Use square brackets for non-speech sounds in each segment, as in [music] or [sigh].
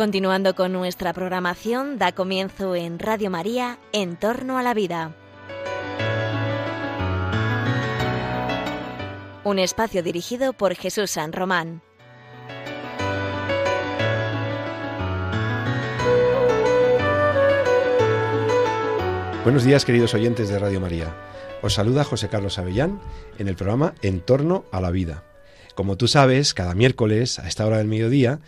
Continuando con nuestra programación, da comienzo en Radio María, En torno a la vida. Un espacio dirigido por Jesús San Román. Buenos días queridos oyentes de Radio María. Os saluda José Carlos Avellán en el programa En torno a la vida. Como tú sabes, cada miércoles a esta hora del mediodía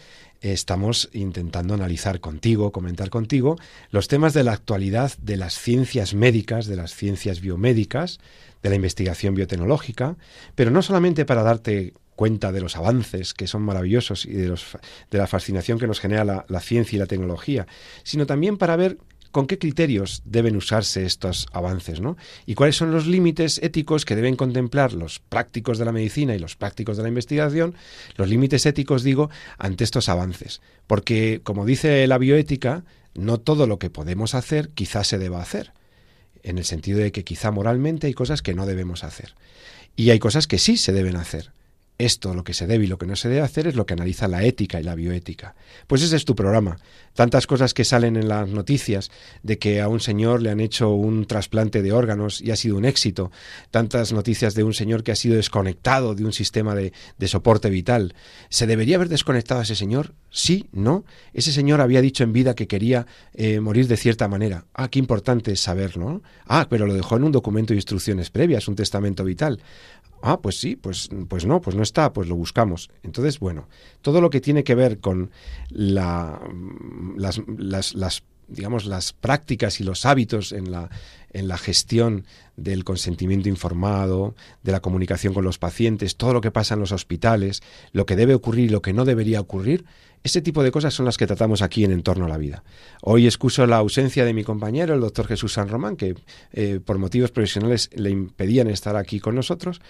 estamos intentando analizar contigo, comentar contigo los temas de la actualidad de las ciencias médicas, de las ciencias biomédicas, de la investigación biotecnológica, pero no solamente para darte cuenta de los avances que son maravillosos y de, los, de la fascinación que nos genera la, la ciencia y la tecnología, sino también para ver con qué criterios deben usarse estos avances, ¿no? Y cuáles son los límites éticos que deben contemplar los prácticos de la medicina y los prácticos de la investigación, los límites éticos, digo, ante estos avances. Porque, como dice la bioética, no todo lo que podemos hacer quizás se deba hacer, en el sentido de que quizá moralmente hay cosas que no debemos hacer. Y hay cosas que sí se deben hacer. Esto, lo que se debe y lo que no se debe hacer, es lo que analiza la ética y la bioética. Pues ese es tu programa. Tantas cosas que salen en las noticias de que a un señor le han hecho un trasplante de órganos y ha sido un éxito. Tantas noticias de un señor que ha sido desconectado de un sistema de, soporte vital. ¿Se debería haber desconectado a ese señor? Sí, no. Ese señor había dicho en vida que quería eh, morir de cierta manera. Ah, qué importante es saberlo. Ah, pero lo dejó en un documento de instrucciones previas, un testamento vital. Ah, pues sí, pues, pues no, pues no está, pues lo buscamos. Entonces, bueno, todo lo que tiene que ver con la, las, las, las digamos, las prácticas y los hábitos en la, en la gestión del consentimiento informado, de la comunicación con los pacientes, todo lo que pasa en los hospitales, lo que debe ocurrir y lo que no debería ocurrir, ese tipo de cosas son las que tratamos aquí en Entorno a la Vida. Hoy excuso la ausencia de mi compañero, el doctor Jesús San Román, que eh, por motivos profesionales le impedían estar aquí con nosotros,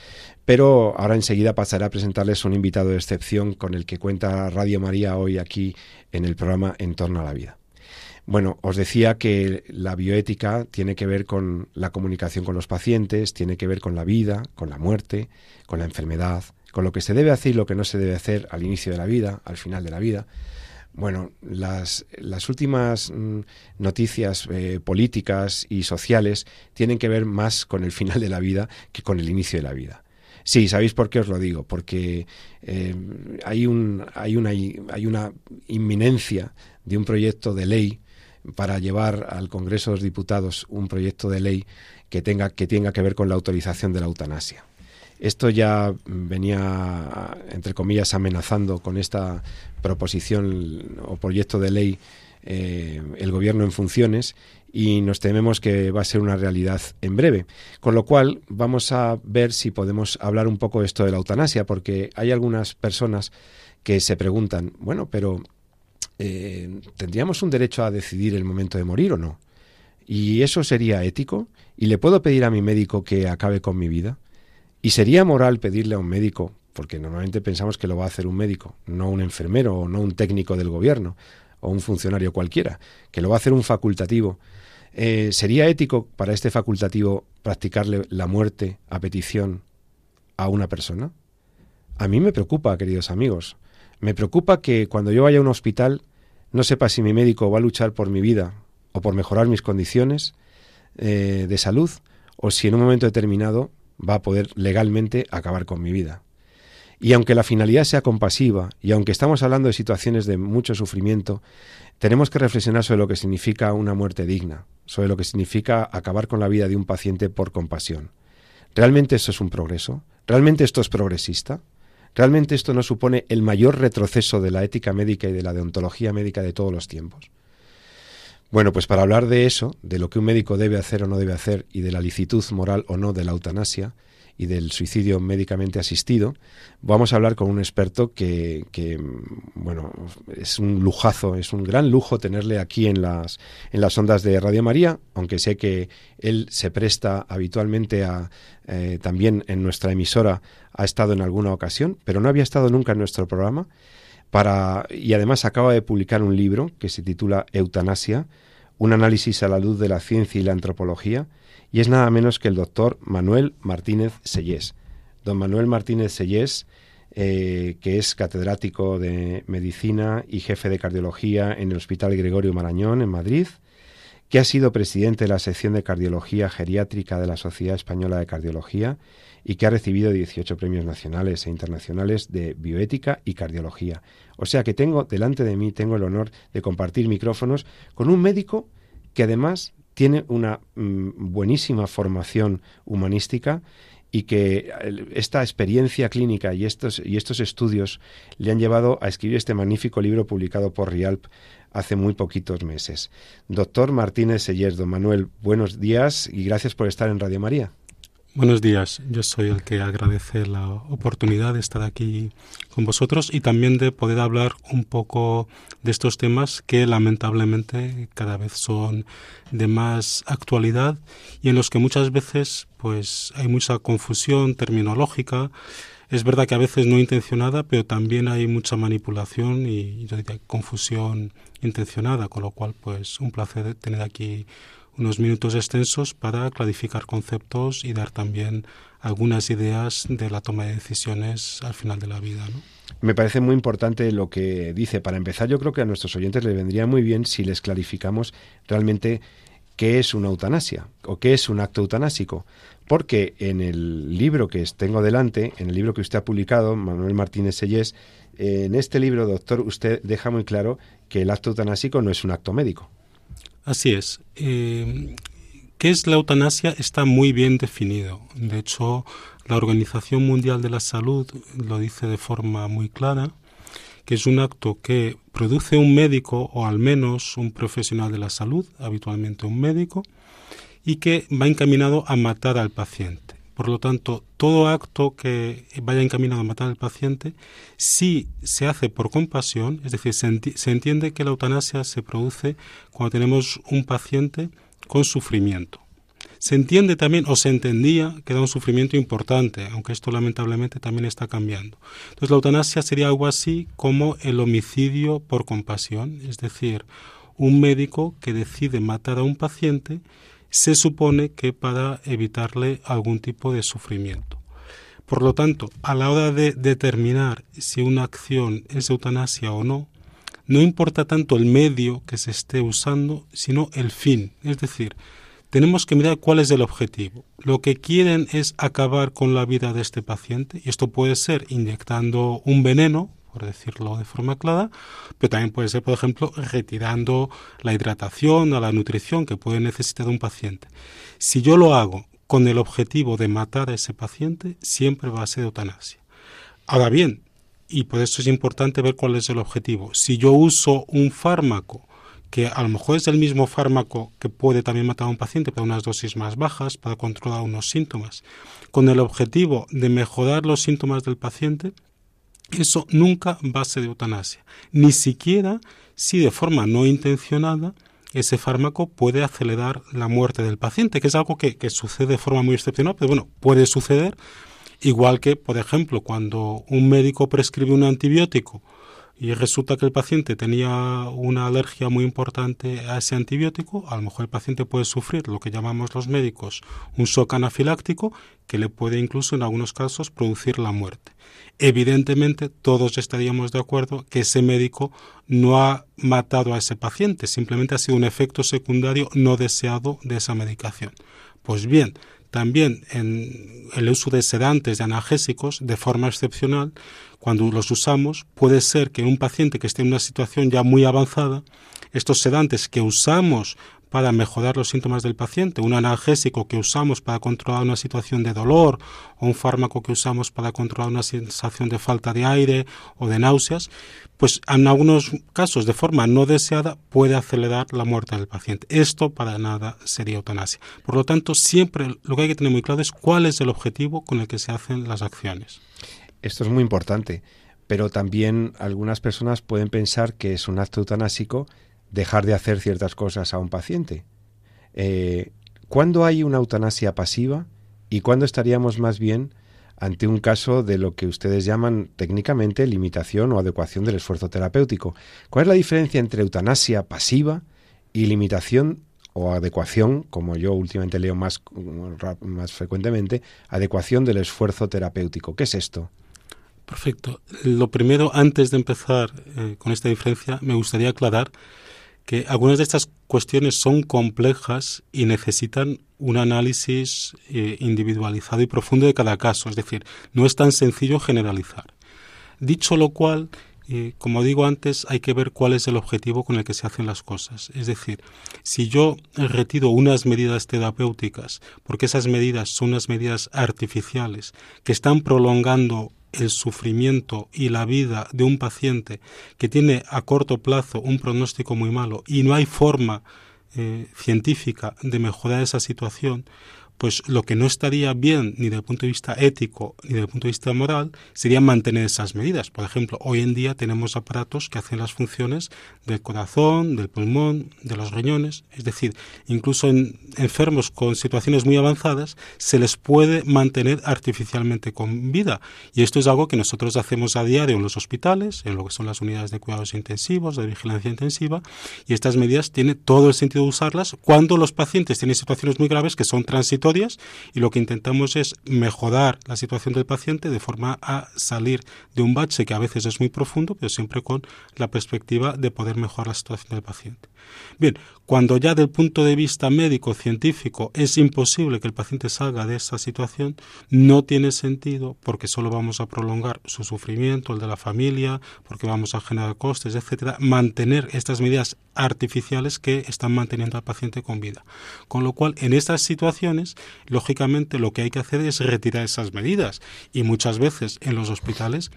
pero ahora enseguida pasaré a presentarles un invitado de excepción con el que cuenta Radio María hoy aquí en el programa Entorno a la Vida. Bueno, os decía que la bioética tiene que ver con la comunicación con los pacientes, tiene que ver con la vida, con la muerte, con la enfermedad, con lo que se debe hacer y lo que no se debe hacer al inicio de la vida, al final de la vida. Bueno, las, las últimas mm, noticias eh, políticas y sociales tienen que ver más con el final de la vida que con el inicio de la vida. Sí, ¿sabéis por qué os lo digo? Porque eh, hay, un, hay, una, hay una inminencia de un proyecto de ley para llevar al Congreso de los Diputados un proyecto de ley que tenga que, tenga que ver con la autorización de la eutanasia. Esto ya venía, entre comillas, amenazando con esta proposición o proyecto de ley eh, el gobierno en funciones y nos tememos que va a ser una realidad en breve. Con lo cual vamos a ver si podemos hablar un poco de esto de la eutanasia, porque hay algunas personas que se preguntan, bueno, pero eh, ¿tendríamos un derecho a decidir el momento de morir o no? ¿Y eso sería ético? ¿Y le puedo pedir a mi médico que acabe con mi vida? ¿Y sería moral pedirle a un médico, porque normalmente pensamos que lo va a hacer un médico, no un enfermero o no un técnico del gobierno o un funcionario cualquiera, que lo va a hacer un facultativo? Eh, ¿Sería ético para este facultativo practicarle la muerte a petición a una persona? A mí me preocupa, queridos amigos. Me preocupa que cuando yo vaya a un hospital no sepa si mi médico va a luchar por mi vida o por mejorar mis condiciones eh, de salud o si en un momento determinado va a poder legalmente acabar con mi vida. Y aunque la finalidad sea compasiva, y aunque estamos hablando de situaciones de mucho sufrimiento, tenemos que reflexionar sobre lo que significa una muerte digna, sobre lo que significa acabar con la vida de un paciente por compasión. ¿Realmente esto es un progreso? ¿Realmente esto es progresista? ¿Realmente esto no supone el mayor retroceso de la ética médica y de la deontología médica de todos los tiempos? Bueno, pues para hablar de eso, de lo que un médico debe hacer o no debe hacer y de la licitud moral o no de la eutanasia y del suicidio médicamente asistido, vamos a hablar con un experto que, bueno, es un lujazo, es un gran lujo tenerle aquí en las, en las ondas de Radio María, aunque sé que él se presta habitualmente a, eh, también en nuestra emisora, ha estado en alguna ocasión, pero no había estado nunca en nuestro programa. Para, y además acaba de publicar un libro que se titula Eutanasia, un análisis a la luz de la ciencia y la antropología, y es nada menos que el doctor Manuel Martínez Sellés. Don Manuel Martínez Sellés eh, que es catedrático de medicina y jefe de cardiología en el Hospital Gregorio Marañón en Madrid, que ha sido presidente de la sección de cardiología geriátrica de la Sociedad Española de Cardiología y que ha recibido 18 premios nacionales e internacionales de bioética y cardiología. O sea que tengo delante de mí, tengo el honor de compartir micrófonos con un médico que además tiene una mm, buenísima formación humanística y que esta experiencia clínica y estos, y estos estudios le han llevado a escribir este magnífico libro publicado por Rialp hace muy poquitos meses. Doctor Martínez Sellerdo, Manuel, buenos días y gracias por estar en Radio María. Buenos días, yo soy el que agradece la oportunidad de estar aquí con vosotros y también de poder hablar un poco de estos temas que lamentablemente cada vez son de más actualidad y en los que muchas veces pues hay mucha confusión terminológica. Es verdad que a veces no intencionada, pero también hay mucha manipulación y confusión intencionada, con lo cual pues un placer tener aquí unos minutos extensos para clarificar conceptos y dar también algunas ideas de la toma de decisiones al final de la vida. Me parece muy importante lo que dice. Para empezar, yo creo que a nuestros oyentes les vendría muy bien si les clarificamos realmente qué es una eutanasia o qué es un acto eutanásico. Porque en el libro que tengo delante, en el libro que usted ha publicado, Manuel Martínez Sellés, en este libro, doctor, usted deja muy claro que el acto eutanásico no es un acto médico. Así es. Eh, ¿Qué es la eutanasia? Está muy bien definido. De hecho, la Organización Mundial de la Salud lo dice de forma muy clara, que es un acto que produce un médico o al menos un profesional de la salud, habitualmente un médico, y que va encaminado a matar al paciente. Por lo tanto, todo acto que vaya encaminado a matar al paciente, si se hace por compasión, es decir, se, entiende que la eutanasia se produce cuando tenemos un paciente con sufrimiento. Se entiende también, o se entendía, que da un sufrimiento importante, aunque esto lamentablemente también está cambiando. Entonces la eutanasia sería algo así como el homicidio por compasión, es decir, un médico que decide matar a un paciente se supone que para evitarle algún tipo de sufrimiento. Por lo tanto, a la hora de determinar si una acción es eutanasia o no, no importa tanto el medio que se esté usando, sino el fin. Es decir, tenemos que mirar cuál es el objetivo. Lo que quieren es acabar con la vida de este paciente, y esto puede ser inyectando un veneno, por decirlo de forma clara, pero también puede ser, por ejemplo, retirando la hidratación o la nutrición que puede necesitar un paciente. Si yo lo hago con el objetivo de matar a ese paciente, siempre va a ser eutanasia. Ahora bien, y por eso es importante ver cuál es el objetivo. Si yo uso un fármaco que a lo mejor es el mismo fármaco que puede también matar a un paciente, pero unas dosis más bajas para controlar unos síntomas, con el objetivo de mejorar los síntomas del paciente, eso nunca va a ser eutanasia, ni siquiera si de forma no intencionada ese fármaco puede acelerar la muerte del paciente, que es algo que, sucede de forma muy excepcional, pero bueno, puede suceder, igual que, por ejemplo, cuando un médico prescribe un antibiótico y resulta que el paciente tenía una alergia muy importante a ese antibiótico, a lo mejor el paciente puede sufrir lo que llamamos los médicos un shock anafiláctico que le puede incluso en algunos casos producir la muerte. Evidentemente todos estaríamos de acuerdo que ese médico no ha matado a ese paciente, simplemente ha sido un efecto secundario no deseado de esa medicación. Pues bien, también en el uso de sedantes, de analgésicos, de forma excepcional, cuando los usamos, puede ser que un paciente que esté en una situación ya muy avanzada, estos sedantes que usamos para mejorar los síntomas del paciente, un analgésico que usamos para controlar una situación de dolor o un fármaco que usamos para controlar una sensación de falta de aire o de náuseas, pues en algunos casos de forma no deseada puede acelerar la muerte del paciente. Esto para nada sería eutanasia. Por lo tanto, siempre lo que hay que tener muy claro es cuál es el objetivo con el que se hacen las acciones. Esto es muy importante, pero también algunas personas pueden pensar que es un acto eutanásico dejar de hacer ciertas cosas a un paciente. Eh, ¿Cuándo hay una eutanasia pasiva y cuándo estaríamos más bien ante un caso de lo que ustedes llaman técnicamente limitación o adecuación del esfuerzo terapéutico? ¿Cuál es la diferencia entre eutanasia pasiva y limitación o adecuación, como yo últimamente leo más, más frecuentemente, adecuación del esfuerzo terapéutico? ¿Qué es esto? Perfecto. Lo primero, antes de empezar eh, con esta diferencia, me gustaría aclarar que algunas de estas cuestiones son complejas y necesitan un análisis eh, individualizado y profundo de cada caso. Es decir, no es tan sencillo generalizar. Dicho lo cual, eh, como digo antes, hay que ver cuál es el objetivo con el que se hacen las cosas. Es decir, si yo retiro unas medidas terapéuticas, porque esas medidas son unas medidas artificiales que están prolongando el sufrimiento y la vida de un paciente que tiene a corto plazo un pronóstico muy malo y no hay forma eh, científica de mejorar esa situación, pues lo que no estaría bien ni desde el punto de vista ético ni desde el punto de vista moral sería mantener esas medidas. Por ejemplo, hoy en día tenemos aparatos que hacen las funciones del corazón, del pulmón, de los riñones, es decir, incluso en enfermos con situaciones muy avanzadas se les puede mantener artificialmente con vida. Y esto es algo que nosotros hacemos a diario en los hospitales, en lo que son las unidades de cuidados intensivos, de vigilancia intensiva, y estas medidas tiene todo el sentido de usarlas cuando los pacientes tienen situaciones muy graves que son transitorias y lo que intentamos es mejorar la situación del paciente de forma a salir de un bache que a veces es muy profundo, pero siempre con la perspectiva de poder mejorar la situación del paciente. Bien, cuando ya del punto de vista médico científico es imposible que el paciente salga de esa situación, no tiene sentido porque solo vamos a prolongar su sufrimiento, el de la familia, porque vamos a generar costes, etcétera, mantener estas medidas artificiales que están manteniendo al paciente con vida. Con lo cual, en estas situaciones, lógicamente lo que hay que hacer es retirar esas medidas y muchas veces en los hospitales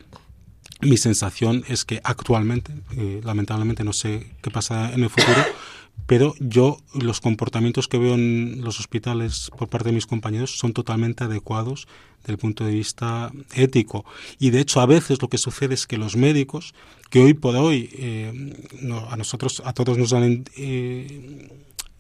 mi sensación es que actualmente, eh, lamentablemente no sé qué pasa en el futuro, pero yo los comportamientos que veo en los hospitales por parte de mis compañeros son totalmente adecuados desde el punto de vista ético. Y de hecho a veces lo que sucede es que los médicos, que hoy por hoy eh, a nosotros, a todos nos han eh,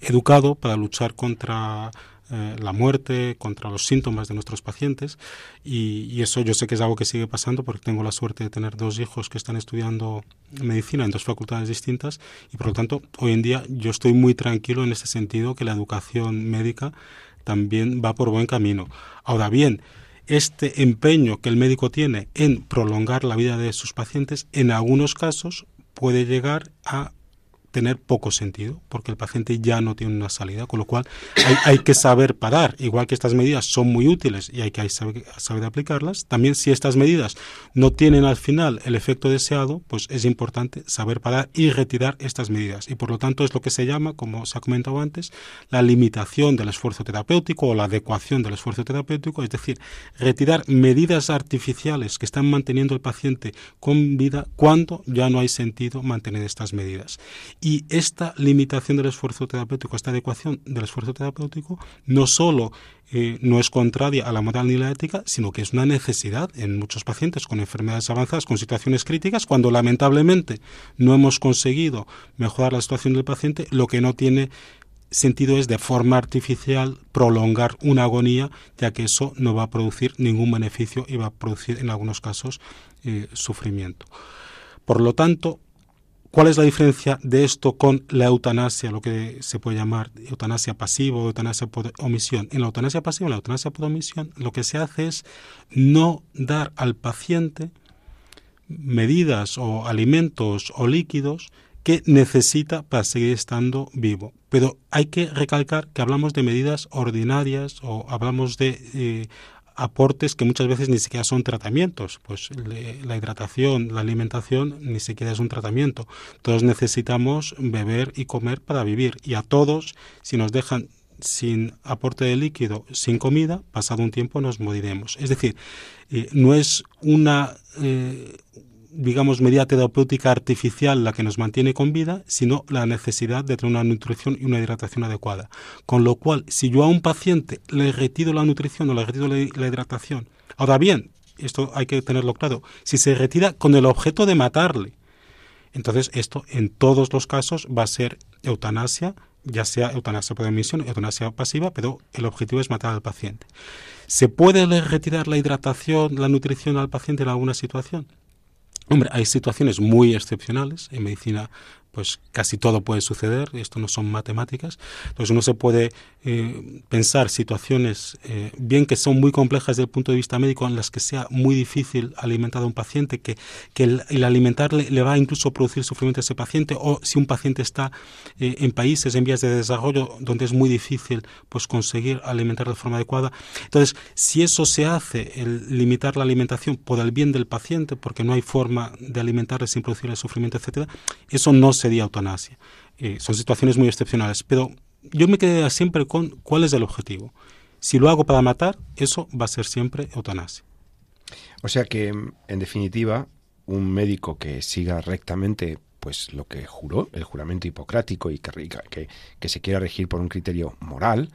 educado para luchar contra eh, la muerte, contra los síntomas de nuestros pacientes y, eso yo sé que es algo que sigue pasando porque tengo la suerte de tener dos hijos que están estudiando medicina en dos facultades distintas y por lo tanto hoy en día yo estoy muy tranquilo en este sentido que la educación médica también va por buen camino. Ahora bien, este empeño que el médico tiene en prolongar la vida de sus pacientes en algunos casos puede llegar a tener poco sentido, porque el paciente ya no tiene una salida, con lo cual hay, que saber parar, igual que estas medidas son muy útiles y hay que saber, saber, aplicarlas, también si estas medidas no tienen al final el efecto deseado, pues es importante saber parar y retirar estas medidas. Y por lo tanto es lo que se llama, como se ha comentado antes, la limitación del esfuerzo terapéutico o la adecuación del esfuerzo terapéutico, es decir, retirar medidas artificiales que están manteniendo al paciente con vida cuando ya no hay sentido mantener estas medidas. Y esta limitación del esfuerzo terapéutico, esta adecuación del esfuerzo terapéutico, no solo eh, no es contraria a la moral ni la ética, sino que es una necesidad en muchos pacientes con enfermedades avanzadas, con situaciones críticas, cuando lamentablemente no hemos conseguido mejorar la situación del paciente, lo que no tiene sentido es de forma artificial prolongar una agonía, ya que eso no va a producir ningún beneficio y va a producir en algunos casos eh, sufrimiento. Por lo tanto, ¿Cuál es la diferencia de esto con la eutanasia, lo que se puede llamar eutanasia pasiva o eutanasia por omisión? En la eutanasia pasiva, en la eutanasia por omisión, lo que se hace es no dar al paciente medidas o alimentos o líquidos que necesita para seguir estando vivo. Pero hay que recalcar que hablamos de medidas ordinarias o hablamos de eh, aportes que muchas veces ni siquiera son tratamientos. Pues la hidratación, la alimentación ni siquiera es un tratamiento. Todos necesitamos beber y comer para vivir. Y a todos, si nos dejan sin aporte de líquido, sin comida, pasado un tiempo nos moriremos. Es decir, eh, no es una, eh, digamos, medida terapéutica artificial la que nos mantiene con vida, sino la necesidad de tener una nutrición y una hidratación adecuada. Con lo cual, si yo a un paciente le retiro la nutrición o le retiro la, hidratación, ahora bien, esto hay que tenerlo claro, si se retira con el objeto de matarle, entonces esto en todos los casos va a ser eutanasia, ya sea eutanasia por emisión, eutanasia pasiva, pero el objetivo es matar al paciente. ¿Se puede retirar la hidratación, la nutrición al paciente en alguna situación? Hombre, hay situaciones muy excepcionales en medicina pues casi todo puede suceder, esto no son matemáticas, entonces uno se puede eh, pensar situaciones, eh, bien que son muy complejas desde el punto de vista médico, en las que sea muy difícil alimentar a un paciente, que, que el, alimentarle le va a incluso producir sufrimiento a ese paciente, o si un paciente está eh, en países en vías de desarrollo donde es muy difícil pues conseguir alimentar de forma adecuada. Entonces, si eso se hace, el limitar la alimentación por el bien del paciente, porque no hay forma de alimentarle sin producirle sufrimiento, etcétera, eso no se sería eutanasia. Eh, son situaciones muy excepcionales, pero yo me quedé siempre con cuál es el objetivo. Si lo hago para matar, eso va a ser siempre eutanasia. O sea que, en definitiva, un médico que siga rectamente pues lo que juró, el juramento hipocrático y que, que se quiera regir por un criterio moral,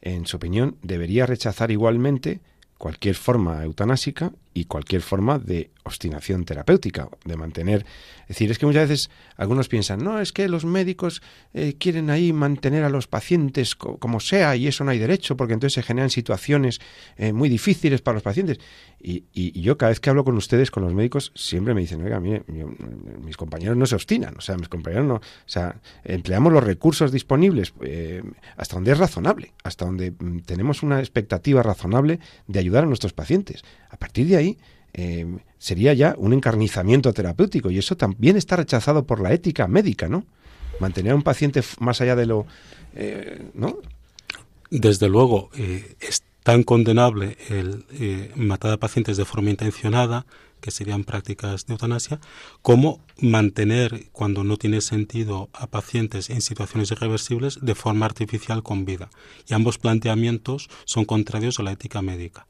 en su opinión, debería rechazar igualmente cualquier forma eutanásica y cualquier forma de obstinación terapéutica, de mantener... Es decir, es que muchas veces algunos piensan, no, es que los médicos eh, quieren ahí mantener a los pacientes como sea y eso no hay derecho, porque entonces se generan situaciones eh, muy difíciles para los pacientes. Y, yo cada vez que hablo con ustedes, con los médicos, siempre me dicen, oiga, mire, mis compañeros no se obstinan, o sea, mis compañeros no... O sea, empleamos los recursos disponibles eh, hasta donde es razonable, hasta donde mm, tenemos una expectativa razonable de ayudar a nuestros pacientes. A partir de eh, sería ya un encarnizamiento terapéutico y eso también está rechazado por la ética médica, ¿no? Mantener a un paciente más allá de lo... Eh, ¿no? Desde luego, eh, es tan condenable el matar a pacientes de forma intencionada, que serían prácticas de eutanasia, como mantener, cuando no tiene sentido, a pacientes en situaciones irreversibles de forma artificial con vida. Y ambos planteamientos son contrarios a la ética médica.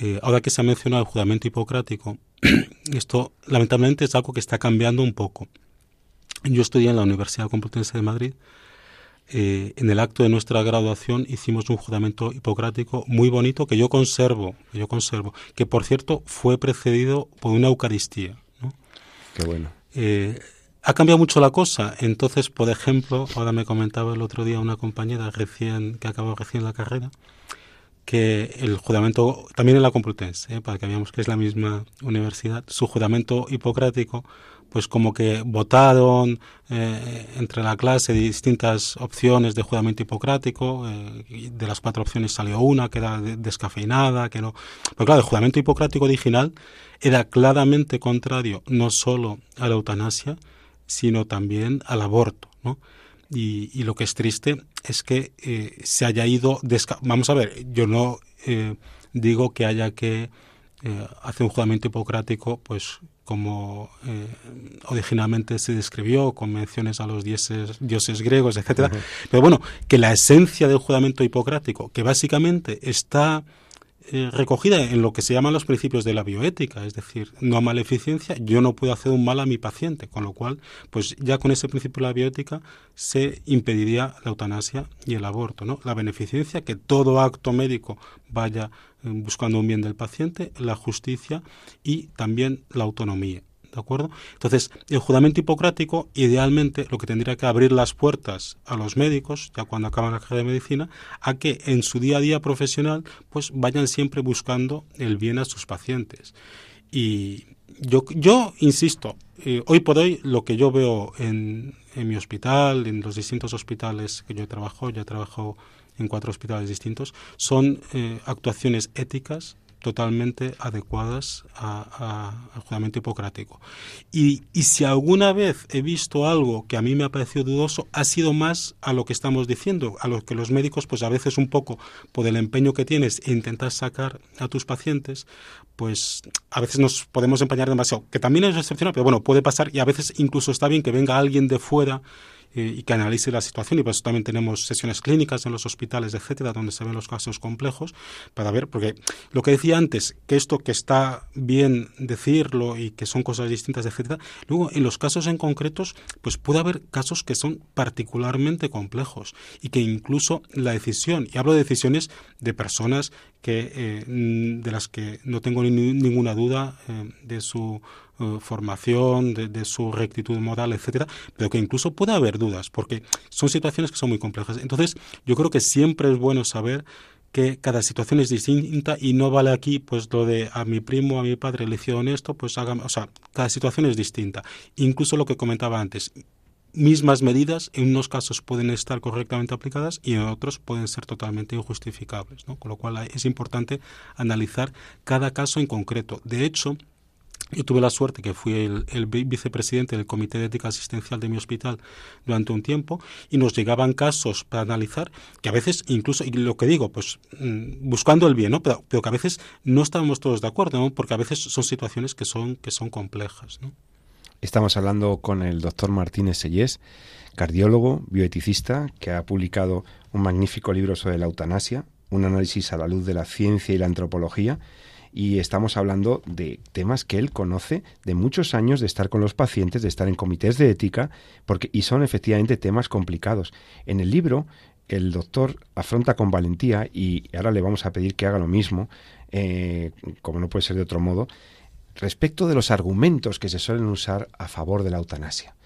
Eh, ahora que se ha mencionado el juramento hipocrático, [clears throat] esto lamentablemente es algo que está cambiando un poco. Yo estudié en la Universidad Complutense de Madrid. Eh, en el acto de nuestra graduación hicimos un juramento hipocrático muy bonito que yo conservo, que yo conservo, que por cierto fue precedido por una Eucaristía. Qué bueno. Eh, ha cambiado mucho la cosa. Entonces, por ejemplo, ahora me comentaba el otro día una compañera recién que acabó recién la carrera, que el juramento, también en la Complutense, ¿eh? para que veamos que es la misma universidad, su juramento hipocrático, pues como que votaron eh, entre la clase distintas opciones de juramento hipocrático, eh, de las cuatro opciones salió una que era descafeinada, que no... Pero claro, el juramento hipocrático original era claramente contrario no solo a la eutanasia, sino también al aborto, ¿no? Y, lo que es triste es que eh, se haya ido... Vamos a ver, yo no eh, digo que haya que eh, hacer un juramento hipocrático, pues como originalmente se describió, con menciones a los dioses, dioses griegos, etcétera. Pero bueno, que la esencia del juramento hipocrático, que básicamente está eh, recogida en lo que se llaman los principios de la bioética, es decir, no maleficencia, yo no puedo hacer un mal a mi paciente, con lo cual, pues ya con ese principio de la bioética se impediría la eutanasia y el aborto, ¿no? La beneficencia, que todo acto médico vaya eh, buscando un bien del paciente, la justicia y también la autonomía. ¿De acuerdo? Entonces, el juramento hipocrático, idealmente, lo que tendría que abrir las puertas a los médicos, ya cuando acaban la carrera de medicina, a que en su día a día profesional, pues vayan siempre buscando el bien a sus pacientes. Y yo, yo insisto, eh, hoy por hoy lo que yo veo en, en mi hospital, en los distintos hospitales que yo trabajo, ya trabajo en cuatro hospitales distintos, son eh, actuaciones éticas, totalmente adecuadas al juramento hipocrático. Y, y, si alguna vez he visto algo que a mí me ha parecido dudoso, ha sido más a lo que estamos diciendo, a lo que los médicos, pues a veces un poco por el empeño que tienes e intentar sacar a tus pacientes, pues a veces nos podemos empañar demasiado, que también es excepcional, pero bueno, puede pasar y a veces incluso está bien que venga alguien de fuera eh, y que analice la situación. Y por eso también tenemos sesiones clínicas en los hospitales, etcétera, donde se ven los casos complejos, para ver, porque lo que decía antes, que esto que está bien decirlo y que son cosas distintas, etcétera, luego en los casos en concretos, pues puede haber casos que son particularmente complejos y que incluso la decisión, y hablo de decisiones de personas que eh, de las que no tengo ninguna duda eh, de su eh, formación, de, su rectitud moral, etcétera, pero que incluso puede haber dudas, porque son situaciones que son muy complejas. Entonces, yo creo que siempre es bueno saber que cada situación es distinta y no vale aquí pues lo de a mi primo, a mi padre le hicieron esto, pues hagan, o sea, cada situación es distinta. Incluso lo que comentaba antes, mismas medidas en unos casos pueden estar correctamente aplicadas y en otros pueden ser totalmente injustificables, con lo cual es importante analizar cada caso en concreto. De hecho, yo tuve la suerte que fui el, vicepresidente del Comité de Ética Asistencial de mi hospital durante un tiempo y nos llegaban casos para analizar que a veces incluso, y lo que digo, pues mm, buscando el bien, ¿no? pero, que a veces no estábamos todos de acuerdo, ¿no? porque a veces son situaciones que son, que son complejas. Estamos hablando con el doctor Martínez Sellés, cardiólogo, bioeticista, que ha publicado un magnífico libro sobre la eutanasia, un análisis a la luz de la ciencia y la antropología, y estamos hablando de temas que él conoce de muchos años de estar con los pacientes, de estar en comités de ética, porque y son efectivamente temas complicados. En el libro el doctor afronta con valentía y ahora le vamos a pedir que haga lo mismo, eh, como no puede ser de otro modo, respecto de los argumentos que se suelen usar a favor de la eutanasia.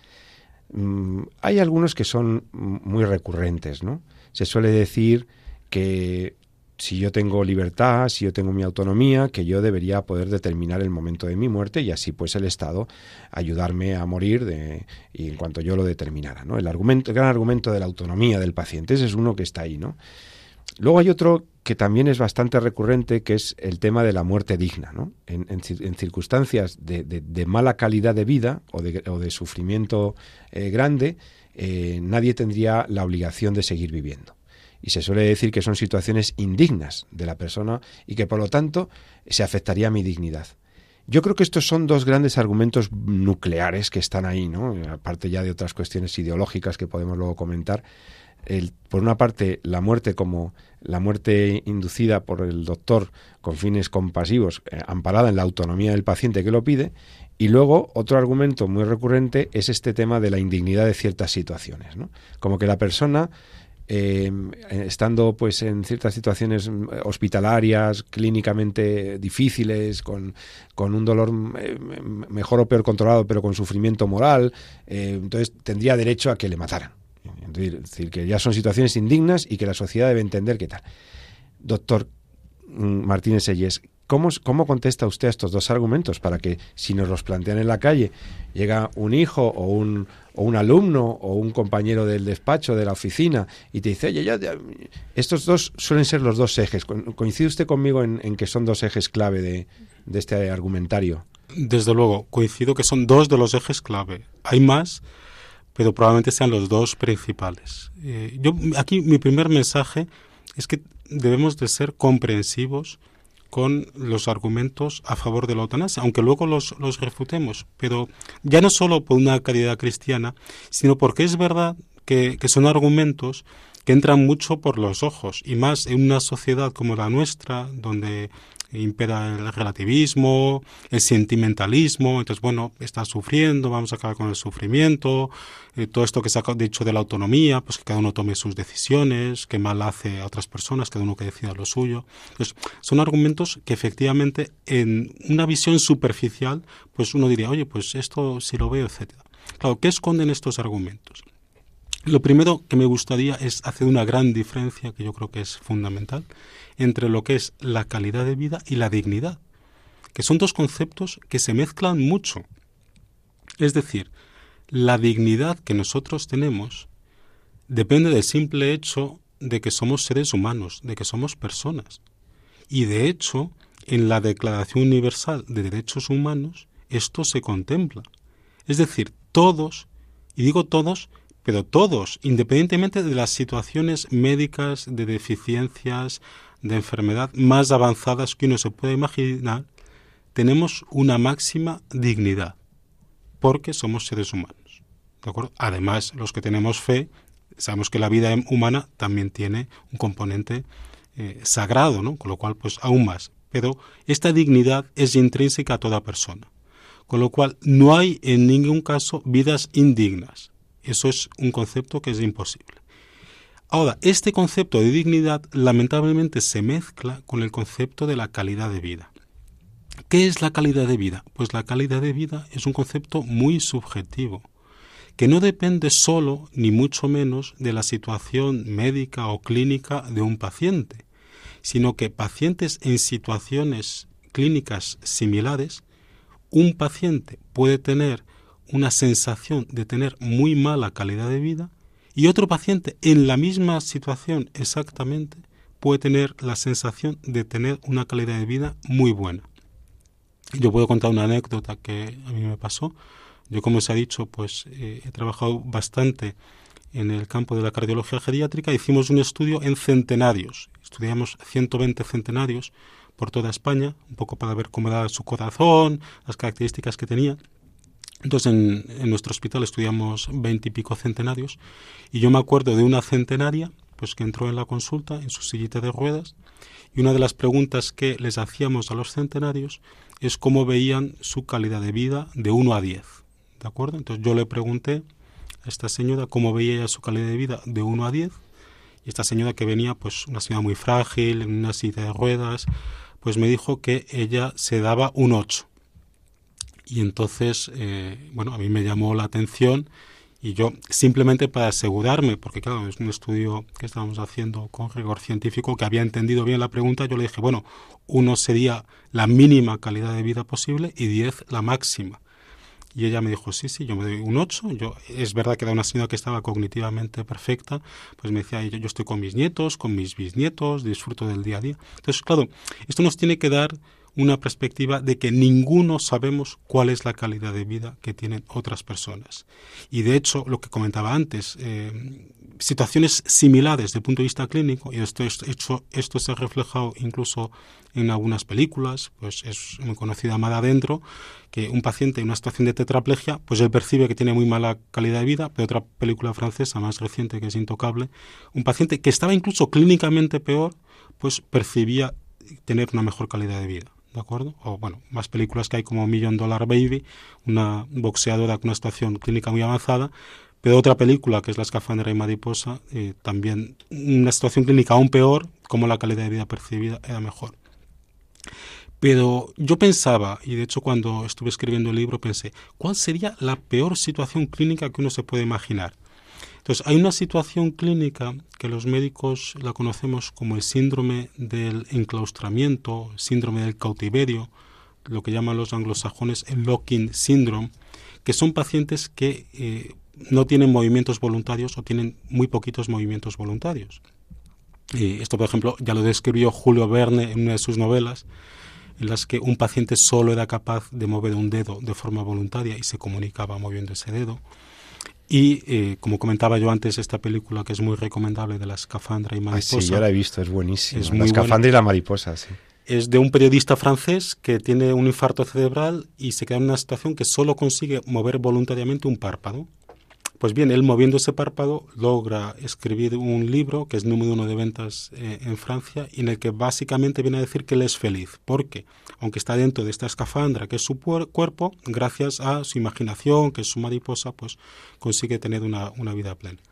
Mm, hay algunos que son muy recurrentes, ¿no? Se suele decir que si yo tengo libertad, si yo tengo mi autonomía, que yo debería poder determinar el momento de mi muerte y así pues el Estado ayudarme a morir de, y en cuanto yo lo determinara. ¿no? El, argumento, el gran argumento de la autonomía del paciente, ese es uno que está ahí. ¿no? Luego hay otro que también es bastante recurrente, que es el tema de la muerte digna. ¿no? En, circunstancias de, mala calidad de vida o de, sufrimiento eh, grande, eh, nadie tendría la obligación de seguir viviendo y se suele decir que son situaciones indignas de la persona y que por lo tanto se afectaría mi dignidad. Yo creo que estos son dos grandes argumentos nucleares que están ahí, ¿no? Aparte ya de otras cuestiones ideológicas que podemos luego comentar. El, por una parte, la muerte como la muerte inducida por el doctor con fines compasivos, eh, amparada en la autonomía del paciente que lo pide, y luego otro argumento muy recurrente es este tema de la indignidad de ciertas situaciones, ¿no? Como que la persona eh, estando pues en ciertas situaciones hospitalarias, clínicamente difíciles, con, un dolor eh, mejor o peor controlado, pero con sufrimiento moral, eh, entonces tendría derecho a que le mataran. Es decir, que ya son situaciones indignas y que la sociedad debe entender qué tal. Doctor mm, Martínez Selles, ¿Cómo, ¿Cómo, contesta usted a estos dos argumentos para que si nos los plantean en la calle, llega un hijo o un, o un alumno o un compañero del despacho, de la oficina, y te dice, oye, ya, estos dos suelen ser los dos ejes. ¿Coincide usted conmigo en, que son dos ejes clave de, este argumentario? Desde luego, coincido que son dos de los ejes clave. Hay más, pero probablemente sean los dos principales. Eh, yo aquí mi primer mensaje es que debemos de ser comprensivos con los argumentos a favor de la eutanasia, aunque luego los, los refutemos, pero ya no solo por una calidad cristiana, sino porque es verdad que, que son argumentos que entran mucho por los ojos, y más en una sociedad como la nuestra, donde impera el relativismo, el sentimentalismo, entonces bueno, está sufriendo, vamos a acabar con el sufrimiento, eh, todo esto que se ha dicho de la autonomía, pues que cada uno tome sus decisiones, que mal hace a otras personas, cada uno que decida lo suyo. Entonces, son argumentos que efectivamente en una visión superficial, pues uno diría, oye, pues esto si lo veo, etcétera. Claro, ¿qué esconden estos argumentos? Lo primero que me gustaría es hacer una gran diferencia, que yo creo que es fundamental, entre lo que es la calidad de vida y la dignidad, que son dos conceptos que se mezclan mucho. Es decir, la dignidad que nosotros tenemos depende del simple hecho de que somos seres humanos, de que somos personas. Y de hecho, en la Declaración Universal de Derechos Humanos, esto se contempla. Es decir, todos, y digo todos pero todos, independientemente de las situaciones médicas, de deficiencias, de enfermedad más avanzadas que uno se puede imaginar, tenemos una máxima dignidad, porque somos seres humanos. ¿de acuerdo? Además, los que tenemos fe, sabemos que la vida humana también tiene un componente eh, sagrado, ¿no? con lo cual, pues aún más. Pero esta dignidad es intrínseca a toda persona, con lo cual no hay en ningún caso vidas indignas. Eso es un concepto que es imposible. Ahora, este concepto de dignidad lamentablemente se mezcla con el concepto de la calidad de vida. ¿Qué es la calidad de vida? Pues la calidad de vida es un concepto muy subjetivo, que no depende solo, ni mucho menos, de la situación médica o clínica de un paciente, sino que pacientes en situaciones clínicas similares, un paciente puede tener una sensación de tener muy mala calidad de vida y otro paciente en la misma situación exactamente puede tener la sensación de tener una calidad de vida muy buena. Yo puedo contar una anécdota que a mí me pasó. Yo, como se ha dicho, pues eh, he trabajado bastante en el campo de la cardiología geriátrica. Hicimos un estudio en centenarios. Estudiamos 120 centenarios por toda España, un poco para ver cómo era su corazón, las características que tenía. Entonces en, nuestro hospital estudiamos 20 y pico centenarios y yo me acuerdo de una centenaria pues que entró en la consulta en su sillita de ruedas y una de las preguntas que les hacíamos a los centenarios es cómo veían su calidad de vida de 1 a 10. ¿De acuerdo? Entonces yo le pregunté a esta señora cómo veía ella su calidad de vida de 1 a 10 y esta señora que venía pues una señora muy frágil, en una silla de ruedas, pues me dijo que ella se daba un 8. Y entonces, eh, bueno, a mí me llamó la atención y yo simplemente para asegurarme, porque claro, es un estudio que estábamos haciendo con rigor científico, que había entendido bien la pregunta, yo le dije, bueno, uno sería la mínima calidad de vida posible y 10 la máxima. Y ella me dijo, sí, sí, yo me doy un 8. Yo, es verdad que era una señora que estaba cognitivamente perfecta, pues me decía, yo, yo estoy con mis nietos, con mis bisnietos, disfruto del día a día. Entonces, claro, esto nos tiene que dar una perspectiva de que ninguno sabemos cuál es la calidad de vida que tienen otras personas. Y de hecho, lo que comentaba antes, eh, situaciones similares desde el punto de vista clínico, y esto, esto, esto se ha reflejado incluso en algunas películas, pues es muy conocida Amada Adentro, que un paciente en una situación de tetraplegia, pues él percibe que tiene muy mala calidad de vida, pero otra película francesa más reciente que es Intocable, un paciente que estaba incluso clínicamente peor, pues percibía tener una mejor calidad de vida. ¿De acuerdo? O bueno, más películas que hay como Million Dollar Baby, una boxeadora con una situación clínica muy avanzada, pero otra película que es La escafandra y mariposa, eh, también una situación clínica aún peor, como la calidad de vida percibida era mejor. Pero yo pensaba, y de hecho cuando estuve escribiendo el libro pensé, ¿cuál sería la peor situación clínica que uno se puede imaginar? Entonces, hay una situación clínica que los médicos la conocemos como el síndrome del enclaustramiento, síndrome del cautiverio, lo que llaman los anglosajones el locking syndrome, que son pacientes que eh, no tienen movimientos voluntarios o tienen muy poquitos movimientos voluntarios. Y esto, por ejemplo, ya lo describió Julio Verne en una de sus novelas, en las que un paciente solo era capaz de mover un dedo de forma voluntaria y se comunicaba moviendo ese dedo. Y eh, como comentaba yo antes, esta película que es muy recomendable de la escafandra y mariposa. sí, yo la he visto, es buenísima. la escafandra y la mariposa, sí. Es de un periodista francés que tiene un infarto cerebral y se queda en una situación que solo consigue mover voluntariamente un párpado. Pues bien, él moviendo ese párpado logra escribir un libro que es número uno de ventas eh, en Francia y en el que básicamente viene a decir que él es feliz. porque Aunque está dentro de esta escafandra que es su cuerpo, gracias a su imaginación, que es su mariposa, pues consigue tener una, una vida plena.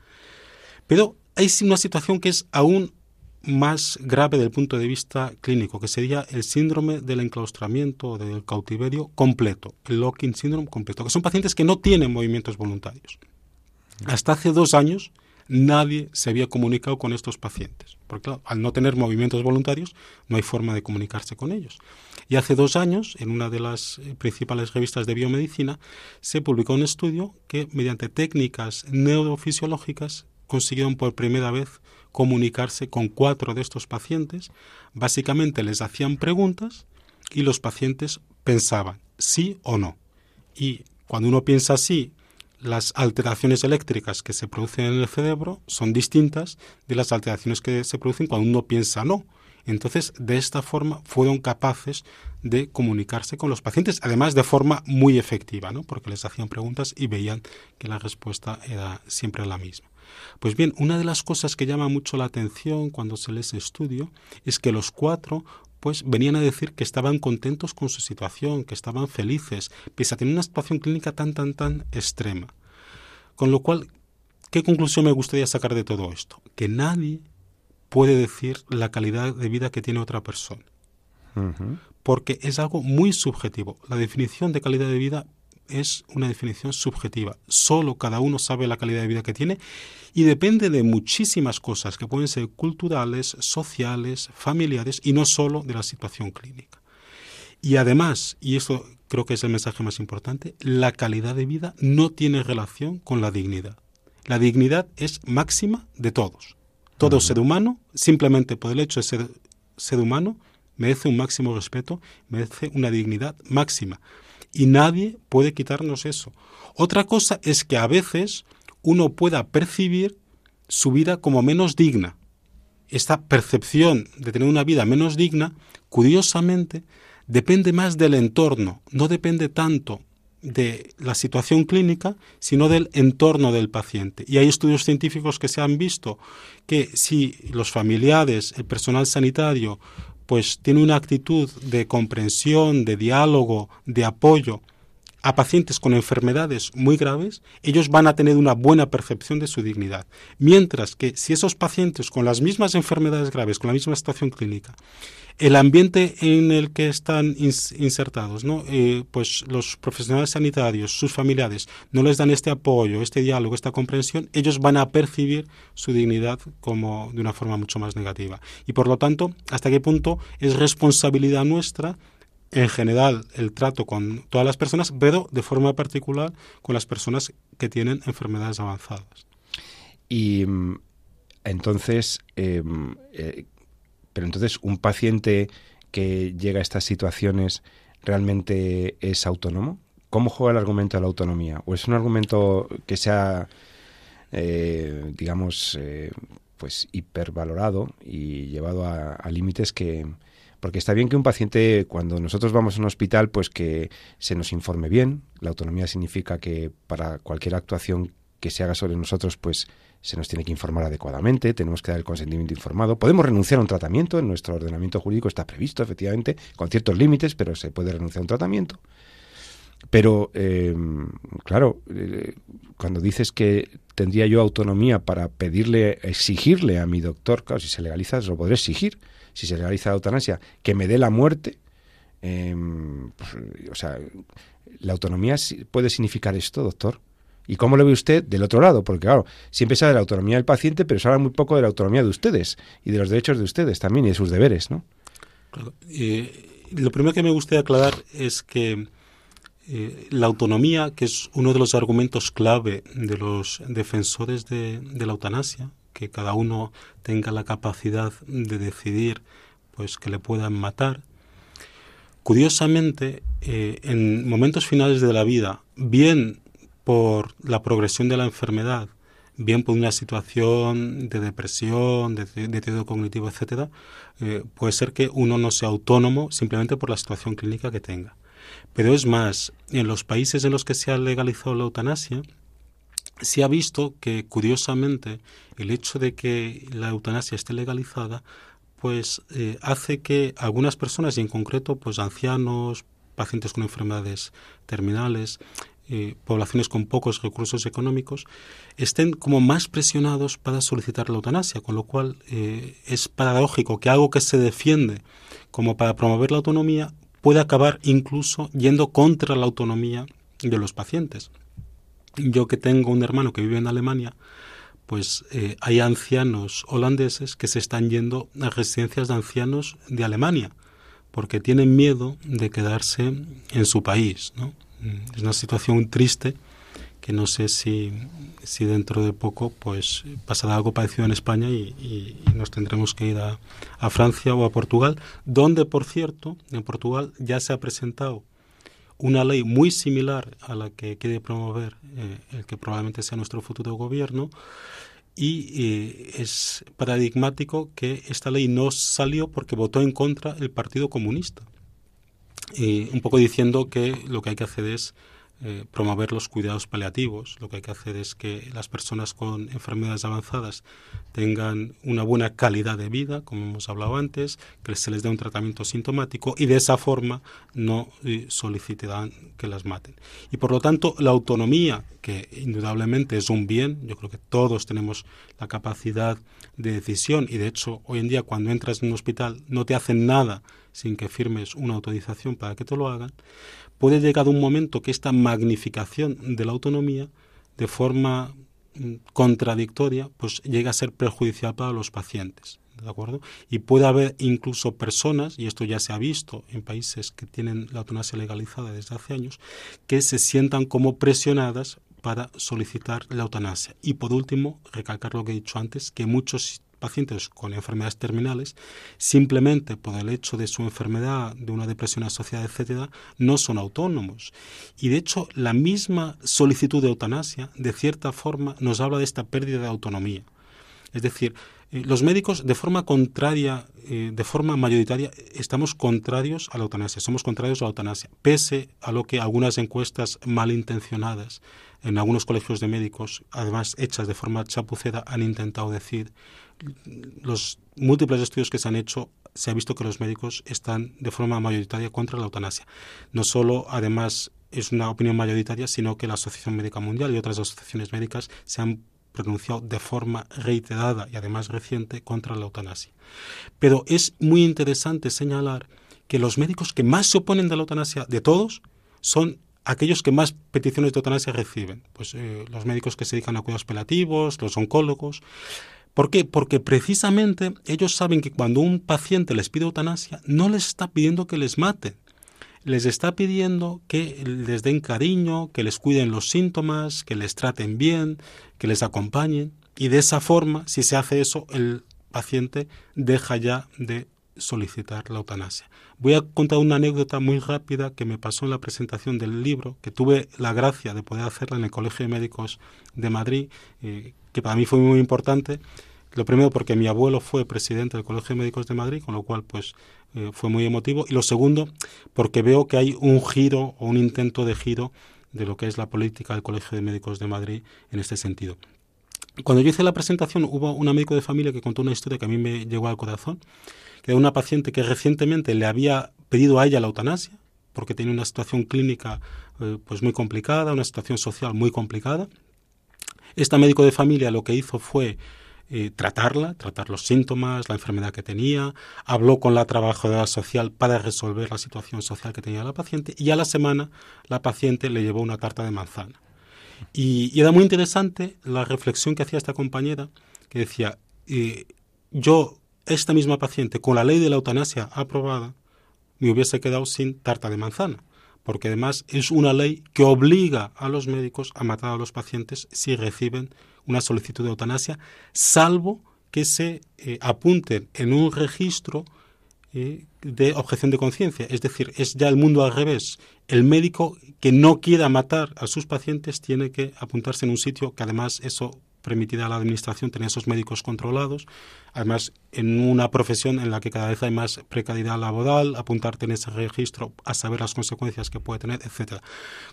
Pero hay una situación que es aún más grave desde el punto de vista clínico, que sería el síndrome del enclaustramiento o del cautiverio completo, el locking syndrome completo, que son pacientes que no tienen movimientos voluntarios. Hasta hace dos años nadie se había comunicado con estos pacientes, porque al no tener movimientos voluntarios no hay forma de comunicarse con ellos. Y hace dos años, en una de las eh, principales revistas de biomedicina, se publicó un estudio que mediante técnicas neurofisiológicas consiguieron por primera vez comunicarse con cuatro de estos pacientes. Básicamente les hacían preguntas y los pacientes pensaban sí o no. Y cuando uno piensa sí las alteraciones eléctricas que se producen en el cerebro son distintas de las alteraciones que se producen cuando uno piensa no. Entonces, de esta forma fueron capaces de comunicarse con los pacientes, además de forma muy efectiva, ¿no? porque les hacían preguntas y veían que la respuesta era siempre la misma. Pues bien, una de las cosas que llama mucho la atención cuando se lee ese estudio es que los cuatro pues venían a decir que estaban contentos con su situación, que estaban felices, pese a tener una situación clínica tan, tan, tan extrema. Con lo cual, ¿qué conclusión me gustaría sacar de todo esto? Que nadie puede decir la calidad de vida que tiene otra persona. Porque es algo muy subjetivo. La definición de calidad de vida es una definición subjetiva. Solo cada uno sabe la calidad de vida que tiene y depende de muchísimas cosas que pueden ser culturales, sociales, familiares y no solo de la situación clínica. Y además, y esto creo que es el mensaje más importante, la calidad de vida no tiene relación con la dignidad. La dignidad es máxima de todos. Todo ser humano, simplemente por el hecho de ser ser humano, merece un máximo respeto, merece una dignidad máxima. Y nadie puede quitarnos eso. Otra cosa es que a veces uno pueda percibir su vida como menos digna. Esta percepción de tener una vida menos digna, curiosamente, depende más del entorno, no depende tanto de la situación clínica, sino del entorno del paciente. Y hay estudios científicos que se han visto que si los familiares, el personal sanitario, pues tiene una actitud de comprensión, de diálogo, de apoyo a pacientes con enfermedades muy graves, ellos van a tener una buena percepción de su dignidad. Mientras que si esos pacientes con las mismas enfermedades graves, con la misma situación clínica, el ambiente en el que están insertados, ¿no? Eh, pues los profesionales sanitarios, sus familiares, no les dan este apoyo, este diálogo, esta comprensión, ellos van a percibir su dignidad como de una forma mucho más negativa. Y por lo tanto, ¿hasta qué punto es responsabilidad nuestra en general el trato con todas las personas, pero de forma particular con las personas que tienen enfermedades avanzadas? Y mm, entonces, em, eh, pero entonces, ¿un paciente que llega a estas situaciones realmente es autónomo? ¿Cómo juega el argumento de la autonomía? ¿O es un argumento que sea, eh, digamos, eh, pues hipervalorado y llevado a, límites que, porque está bien que un paciente, cuando nosotros vamos a un hospital, pues que se nos informe bien. La autonomía significa que para cualquier actuación que se haga sobre nosotros, pues se nos tiene que informar adecuadamente, tenemos que dar el consentimiento informado. Podemos renunciar a un tratamiento, en nuestro ordenamiento jurídico está previsto, efectivamente, con ciertos límites, pero se puede renunciar a un tratamiento. Pero, em, claro, eh, cuando dices que tendría yo autonomía para pedirle, exigirle a mi doctor, claro, si se legaliza, lo podré exigir, si se legaliza la eutanasia, que me dé la muerte. Pues, o sea, ¿la autonomía puede significar esto, doctor? ¿Y cómo lo ve usted del otro lado? Porque claro, siempre se habla de la autonomía del paciente, pero se habla muy poco de la autonomía de ustedes y de los derechos de ustedes también y de sus deberes, ¿no? lo primero que me gustaría aclarar es que eh, la autonomía, que es uno de los argumentos clave de los defensores de, la eutanasia, que cada uno tenga la capacidad de decidir pues que le puedan matar. Curiosamente, eh, en momentos finales de la vida, bien por la progresión de la enfermedad, bien por una situación de depresión, de deterioro cognitivo, etcétera, eh, puede ser que uno no sea autónomo simplemente por la situación clínica que tenga. Pero es más, en los países en los que se ha legalizado la eutanasia, se ha visto que, curiosamente, el hecho de que la eutanasia esté legalizada, pues eh, hace que algunas personas, y en concreto, pues ancianos, pacientes con enfermedades terminales, eh, poblaciones con pocos recursos económicos estén como más presionados para solicitar la eutanasia, con lo cual eh, es paradójico que algo que se defiende como para promover la autonomía puede acabar incluso yendo contra la autonomía de los pacientes. Yo que tengo un hermano que vive en Alemania, pues eh, hay ancianos holandeses que se están yendo a residencias de ancianos de Alemania porque tienen miedo de quedarse en su país. Mm, es una situación triste que no sé si, si dentro de poco pues pasará algo parecido en España y, nos tendremos que ir a, a, Francia o a Portugal, donde por cierto en Portugal ya se ha presentado una ley muy similar a la que quiere promover eh, el que probablemente sea nuestro futuro gobierno y eh, es paradigmático que esta ley no salió porque votó en contra el Partido Comunista. Un poco diciendo que lo que hay que hacer es eh, promover los cuidados paliativos. Lo que hay que hacer es que las personas con enfermedades avanzadas tengan una buena calidad de vida, como hemos hablado antes, que se les dé un tratamiento sintomático y de esa forma no eh, solicitarán que las maten. Y por lo tanto, la autonomía, que indudablemente es un bien, yo creo que todos tenemos la capacidad de decisión y de hecho hoy en día cuando entras en un hospital no te hacen nada sin que firmes una autorización para que te lo hagan, puede llegar un momento que esta magnificación de la autonomía, de forma mm, contradictoria, pues llega a ser perjudicial para los pacientes. ¿De acuerdo? Y puede haber incluso personas, y esto ya se ha visto en países que tienen la eutanasia legalizada desde hace años, que se sientan como presionadas para solicitar la eutanasia. Y por último, recalcar lo que he dicho antes, que muchos pacientes con enfermedades terminales, simplemente por el hecho de su enfermedad, de una depresión asociada, etcétera, no son autónomos. Y de hecho, la misma solicitud de eutanasia, de cierta forma, nos habla de esta pérdida de autonomía. Es decir, eh, los médicos, de forma contraria, eh, de forma mayoritaria, estamos contrarios a la eutanasia, somos contrarios a la eutanasia, pese a lo que algunas encuestas malintencionadas en algunos colegios de médicos, además hechas de forma chapucera, han intentado decir los múltiples estudios que se han hecho se ha visto que los médicos están de forma mayoritaria contra la eutanasia. No solo, además, es una opinión mayoritaria, sino que la Asociación Médica Mundial y otras asociaciones médicas se han pronunciado de forma reiterada y además reciente contra la eutanasia. Pero es muy interesante señalar que los médicos que más se oponen de la eutanasia de todos son aquellos que más peticiones de eutanasia reciben, pues eh, los médicos que se dedican a cuidados paliativos, los oncólogos. ¿Por qué? Porque precisamente ellos saben que cuando un paciente les pide eutanasia, no les está pidiendo que les maten, les está pidiendo que les den cariño, que les cuiden los síntomas, que les traten bien, que les acompañen. Y de esa forma, si se hace eso, el paciente deja ya de solicitar la eutanasia. Voy a contar una anécdota muy rápida que me pasó en la presentación del libro, que tuve la gracia de poder hacerla en el Colegio de Médicos de Madrid, eh, que para mí fue muy importante. Lo primero porque mi abuelo fue presidente del Colegio de Médicos de Madrid, con lo cual pues eh, fue muy emotivo. Y lo segundo porque veo que hay un giro o un intento de giro de lo que es la política del Colegio de Médicos de Madrid en este sentido. Cuando yo hice la presentación hubo un médico de familia que contó una historia que a mí me llegó al corazón de una paciente que recientemente le había pedido a ella la eutanasia porque tenía una situación clínica eh, pues muy complicada, una situación social muy complicada. Este médico de familia lo que hizo fue eh, tratarla, tratar los síntomas, la enfermedad que tenía, habló con la trabajadora social para resolver la situación social que tenía la paciente y a la semana la paciente le llevó una tarta de manzana. Y, era muy interesante la reflexión que hacía esta compañera, que decía, eh, yo esta misma paciente, con la ley de la eutanasia aprobada, me hubiese quedado sin tarta de manzana, porque además es una ley que obliga a los médicos a matar a los pacientes si reciben una solicitud de eutanasia, salvo que se eh, apunten en un registro eh, de objeción de conciencia. Es decir, es ya el mundo al revés. El médico que no quiera matar a sus pacientes tiene que apuntarse en un sitio que además eso permitirá a la Administración tener esos médicos controlados, además en una profesión en la que cada vez hay más precariedad laboral, apuntarte en ese registro a saber las consecuencias que puede tener, etcétera.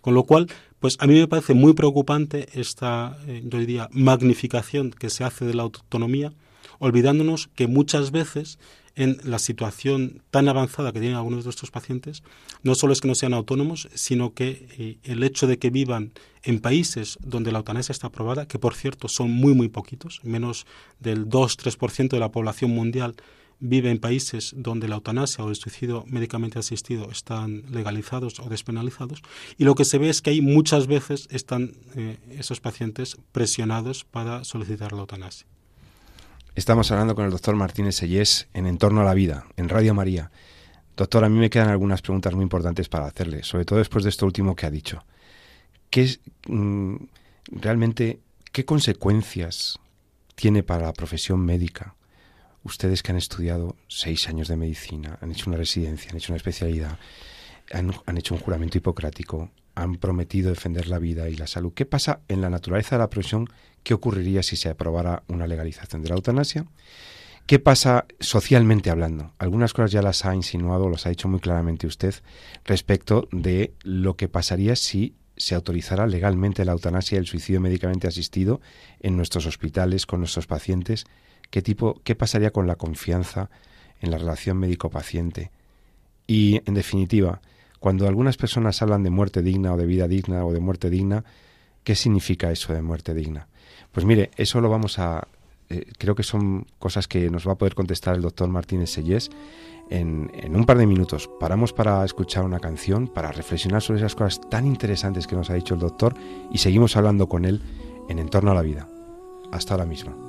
Con lo cual, pues a mí me parece muy preocupante esta, eh, yo diría, magnificación que se hace de la autonomía, olvidándonos que muchas veces en la situación tan avanzada que tienen algunos de estos pacientes, no solo es que no sean autónomos, sino que eh, el hecho de que vivan en países donde la eutanasia está aprobada, que por cierto son muy, muy poquitos, menos del 2-3% de la población mundial vive en países donde la eutanasia o el suicidio médicamente asistido están legalizados o despenalizados y lo que se ve es que hay muchas veces están eh, esos pacientes presionados para solicitar la eutanasia. Estamos hablando con el doctor Martínez Sellés en Entorno a la Vida, en Radio María. Doctor, a mí me quedan algunas preguntas muy importantes para hacerle, sobre todo después de esto último que ha dicho. ¿Qué es mm, realmente qué consecuencias tiene para la profesión médica? Ustedes que han estudiado seis años de medicina, han hecho una residencia, han hecho una especialidad, han, han hecho un juramento hipocrático, han prometido defender la vida y la salud. ¿Qué pasa en la naturaleza de la profesión ¿Qué ocurriría si se aprobara una legalización de la eutanasia? ¿Qué pasa socialmente hablando? Algunas cosas ya las ha insinuado, las ha dicho muy claramente usted respecto de lo que pasaría si se autorizara legalmente la eutanasia y el suicidio médicamente asistido en nuestros hospitales con nuestros pacientes. ¿Qué tipo, qué pasaría con la confianza en la relación médico-paciente? Y, en definitiva, cuando algunas personas hablan de muerte digna o de vida digna o de muerte digna, ¿qué significa eso de muerte digna? Pues mire, eso lo vamos a... Eh, creo que son cosas que nos va a poder contestar el doctor Martínez Sellés en, en, un par de minutos. Paramos para escuchar una canción, para reflexionar sobre esas cosas tan interesantes que nos ha dicho el doctor y seguimos hablando con él en Entorno a la Vida. Hasta ahora mismo.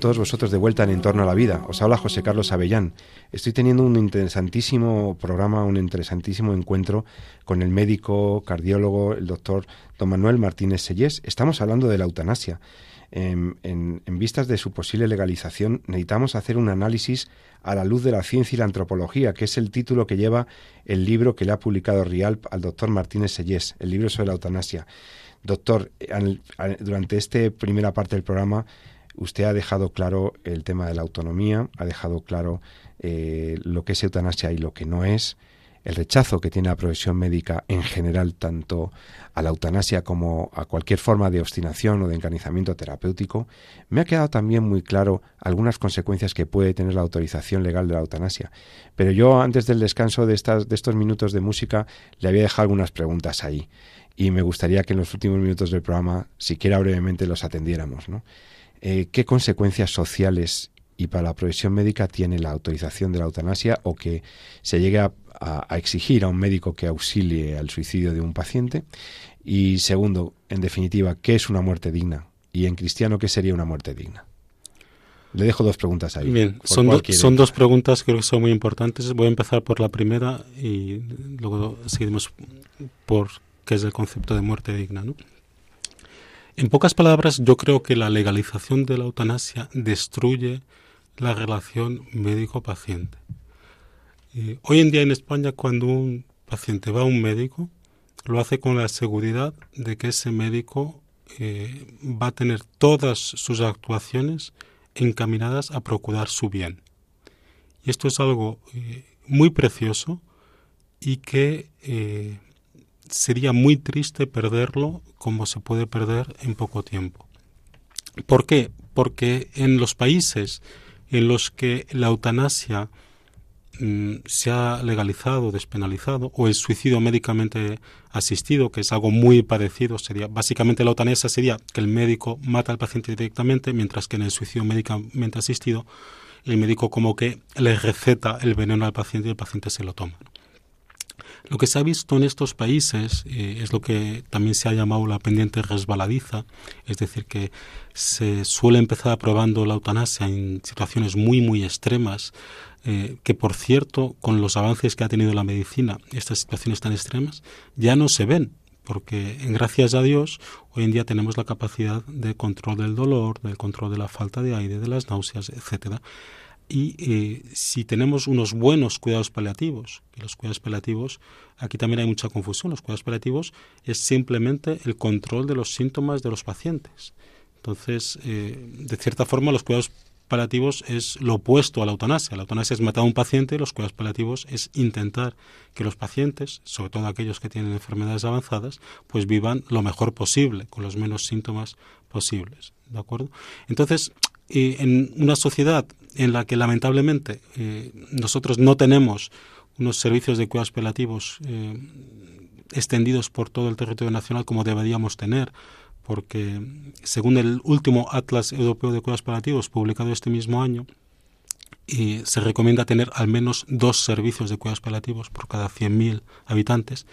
Todos vosotros de vuelta en Entorno a la Vida, os habla José Carlos Avellán. Estoy teniendo un interesantísimo programa, un interesantísimo encuentro con el médico, cardiólogo, el doctor don Manuel Martínez Sellés. Estamos hablando de la eutanasia. En, en- vistas de su posible legalización, necesitamos hacer un análisis a la luz de la ciencia y la antropología, que es el título que lleva el libro que le ha publicado Rialp al doctor Martínez Sellés, el libro sobre la eutanasia. Doctor, al- durante esta primera parte del programa, usted ha dejado claro el tema de la autonomía, ha dejado claro eh, lo que es eutanasia y lo que no es, el rechazo que tiene la profesión médica en general tanto a la eutanasia como a cualquier forma de obstinación o de encarnizamiento terapéutico, me ha quedado también muy claro algunas consecuencias que puede tener la autorización legal de la eutanasia. Pero yo antes del descanso de, estas, de estos minutos de música le había dejado algunas preguntas ahí y me gustaría que en los últimos minutos del programa, siquiera brevemente, los atendiéramos. ¿no? Eh, ¿Qué consecuencias sociales y para la profesión médica tiene la autorización de la eutanasia o que se llegue a, a- a exigir a un médico que auxilie al suicidio de un paciente? Y segundo, en definitiva, ¿qué es una muerte digna? Y en cristiano, ¿qué sería una muerte digna? Le dejo dos preguntas ahí. Bien, ¿Por son, do- son dos preguntas que creo que son muy importantes. Voy a empezar por la primera y luego seguimos por qué es el concepto de muerte digna. ¿no? En pocas palabras, yo creo que la legalización de la eutanasia destruye la relación médico-paciente. Eh, hoy en día en España, cuando un paciente va a un médico, lo hace con la seguridad de que ese médico eh, va a tener todas sus actuaciones encaminadas a procurar su bien. Y esto es algo eh, muy precioso y que sería muy triste perderlo como se puede perder en poco tiempo. ¿Por qué? Porque en los países en los que la eutanasia mm, se ha legalizado, despenalizado, o el suicidio médicamente asistido, que es algo muy parecido, sería básicamente la eutanasia sería que el médico mata al paciente directamente, mientras que en el suicidio médicamente asistido el médico como que le receta el veneno al paciente y el paciente se lo toma. Lo que se ha visto en estos países eh, es lo que también se ha llamado la pendiente resbaladiza, es decir, que se suele empezar aprobando la eutanasia en situaciones muy, muy extremas, eh, que por cierto, con los avances que ha tenido la medicina, estas situaciones tan extremas ya no se ven, porque gracias a Dios hoy en día tenemos la capacidad de control del dolor, del control de la falta de aire, de las náuseas, etcétera. Y eh, si tenemos unos buenos cuidados paliativos, y los cuidados paliativos, aquí también hay mucha confusión, los cuidados paliativos es simplemente el control de los síntomas de los pacientes. Entonces, eh, de cierta forma, los cuidados paliativos es lo opuesto a la eutanasia. La eutanasia es matar a un paciente, los cuidados paliativos es intentar que los pacientes, sobre todo aquellos que tienen enfermedades avanzadas, pues vivan lo mejor posible, con los menos síntomas posibles. ¿De acuerdo? Entonces, eh, en una sociedad en la que lamentablemente eh, nosotros no tenemos unos servicios de cuidados paliativos eh, extendidos por todo el territorio nacional como deberíamos tener, porque según el último Atlas Europeo de Cuidados Paliativos publicado este mismo año, y se recomienda tener al menos dos servicios de cuidados paliativos por cada 100.000 habitantes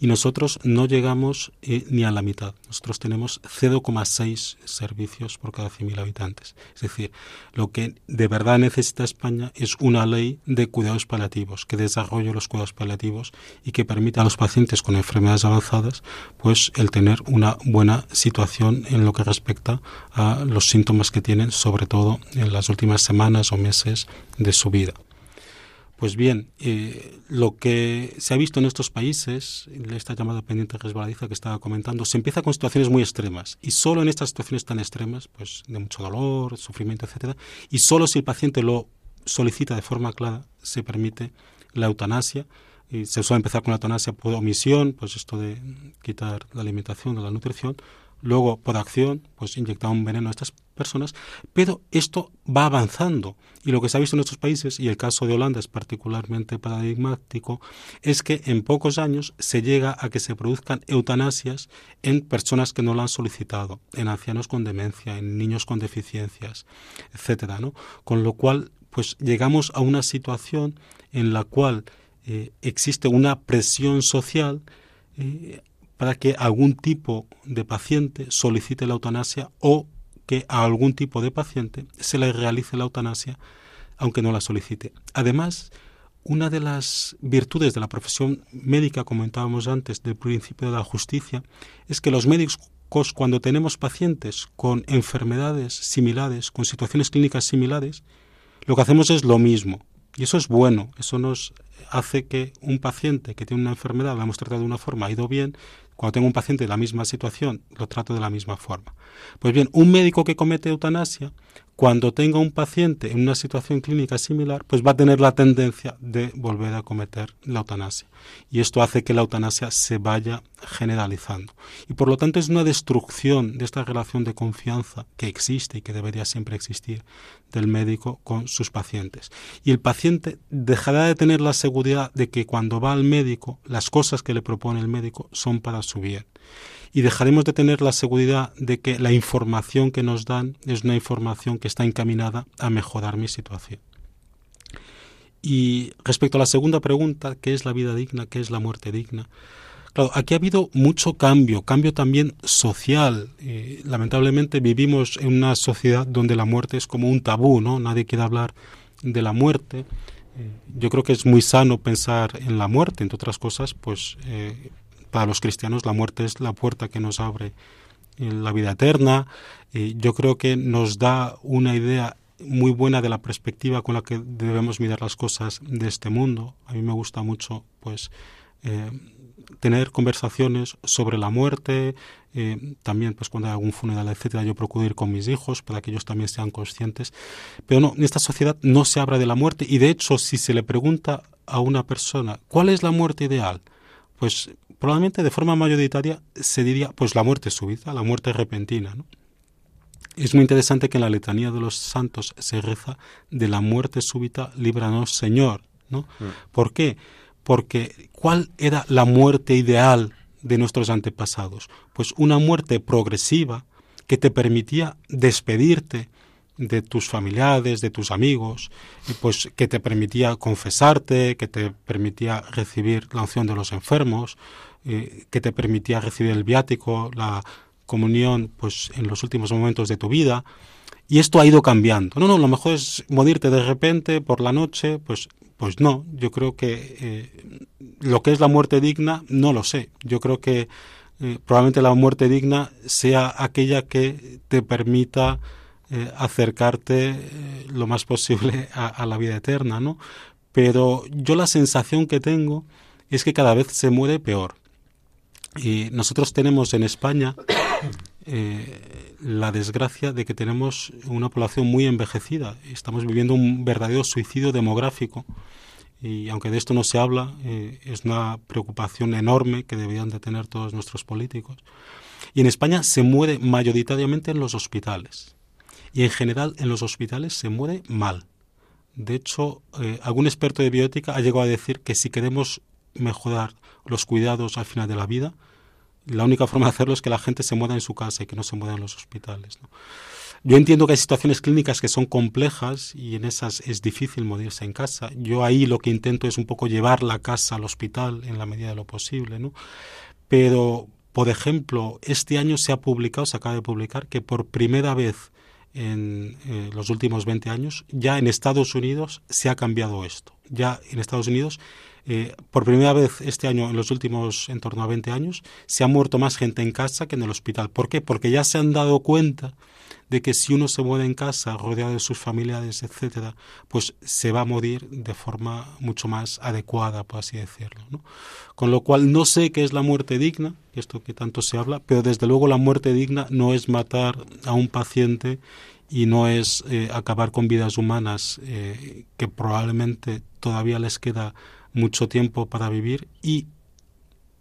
y nosotros no llegamos eh, ni a la mitad. Nosotros tenemos 0,6 servicios por cada 100.000 habitantes. Es decir, lo que de verdad necesita España es una ley de cuidados paliativos que desarrolle los cuidados paliativos y que permita a los pacientes con enfermedades avanzadas pues el tener una buena situación en lo que respecta a los síntomas que tienen, sobre todo en las últimas semanas o meses de su vida. Pues bien, eh, lo que se ha visto en estos países, esta llamada pendiente resbaladiza que estaba comentando, se empieza con situaciones muy extremas y solo en estas situaciones tan extremas, pues de mucho dolor, sufrimiento, etcétera, y solo si el paciente lo solicita de forma clara, se permite la eutanasia. Y se suele empezar con la eutanasia por omisión, pues esto de quitar la alimentación o la nutrición, luego por acción, pues inyectar un veneno a estas personas, pero esto va avanzando. Y lo que se ha visto en estos países, y el caso de Holanda es particularmente paradigmático, es que en pocos años se llega a que se produzcan eutanasias en personas que no lo han solicitado, en ancianos con demencia, en niños con deficiencias, etcétera, ¿no? Con lo cual, pues llegamos a una situación en la cual eh, existe una presión social eh, para que algún tipo de paciente solicite la eutanasia o que a algún tipo de paciente se le realice la eutanasia aunque no la solicite. Además, una de las virtudes de la profesión médica, comentábamos antes, del principio de la justicia, es que los médicos cuando tenemos pacientes con enfermedades similares, con situaciones clínicas similares, lo que hacemos es lo mismo. Y eso es bueno, eso nos hace que un paciente que tiene una enfermedad, la hemos tratado de una forma, ha ido bien, cuando tengo un paciente de la misma situación, lo trato de la misma forma. Pues bien, un médico que comete eutanasia, cuando tenga un paciente en una situación clínica similar, pues va a tener la tendencia de volver a cometer la eutanasia. Y esto hace que la eutanasia se vaya generalizando. Y por lo tanto es una destrucción de esta relación de confianza que existe y que debería siempre existir del médico con sus pacientes. Y el paciente dejará de tener la seguridad de que cuando va al médico, las cosas que le propone el médico son para su bien y dejaremos de tener la seguridad de que la información que nos dan es una información que está encaminada a mejorar mi situación. Y respecto a la segunda pregunta, ¿qué es la vida digna? ¿Qué es la muerte digna? Claro, aquí ha habido mucho cambio, cambio también social. Eh, lamentablemente vivimos en una sociedad donde la muerte es como un tabú, ¿no? Nadie quiere hablar de la muerte. Eh, yo creo que es muy sano pensar en la muerte, entre otras cosas, pues eh, para los cristianos la muerte es la puerta que nos abre en la vida eterna. Y yo creo que nos da una idea muy buena de la perspectiva con la que debemos mirar las cosas de este mundo. A mí me gusta mucho, pues, eh, tener conversaciones sobre la muerte. eh, también, pues, cuando hay algún funeral, etcétera, yo procuro ir con mis hijos para que ellos también sean conscientes. Pero no, en esta sociedad no se habla de la muerte y, de hecho, si se le pregunta a una persona cuál es la muerte ideal, pues probablemente de forma mayoritaria se diría pues la muerte súbita, la muerte repentina. ¿no? Es muy interesante que en la letanía de los santos se reza de la muerte súbita, líbranos Señor. ¿no? ¿Por qué? Porque ¿cuál era la muerte ideal de nuestros antepasados? Pues una muerte progresiva que te permitía despedirte de tus familiares, de tus amigos, y pues que te permitía confesarte, que te permitía recibir la unción de los enfermos, eh, que te permitía recibir el viático, la comunión, pues en los últimos momentos de tu vida. Y esto ha ido cambiando. No, no, lo mejor es morirte de repente por la noche, pues, pues no. Yo creo que eh, lo que es la muerte digna, no lo sé. Yo creo que eh, probablemente la muerte digna sea aquella que te permita acercarte lo más posible a, a la vida eterna, ¿no? Pero yo la sensación que tengo es que cada vez se muere peor. Y nosotros tenemos en España eh, la desgracia de que tenemos una población muy envejecida. Estamos viviendo un verdadero suicidio demográfico. Y aunque de esto no se habla, eh, es una preocupación enorme que deberían de tener todos nuestros políticos. Y en España se muere mayoritariamente en los hospitales. Y en general en los hospitales se muere mal. De hecho, eh, algún experto de bioética ha llegado a decir que si queremos mejorar los cuidados al final de la vida, la única forma de hacerlo es que la gente se muera en su casa y que no se muera en los hospitales. Yo entiendo que hay situaciones clínicas que son complejas y en esas es difícil morirse en casa. Yo ahí lo que intento es un poco llevar la casa al hospital en la medida de lo posible. Pero, por ejemplo, este año se ha publicado, se acaba de publicar, que por primera vez en eh, los últimos 20 años, ya en Estados Unidos se ha cambiado esto. Ya en Estados Unidos, eh, por primera vez este año, en los últimos en torno a 20 años, se ha muerto más gente en casa que en el hospital. ¿Por qué? Porque ya se han dado cuenta de que si uno se muere en casa, rodeado de sus familiares, etcétera, pues se va a morir de forma mucho más adecuada, por así decirlo. Con lo cual, no sé qué es la muerte digna, esto que tanto se habla, pero desde luego la muerte digna no es matar a un paciente y no es eh, acabar con vidas humanas eh, que probablemente todavía les queda mucho tiempo para vivir y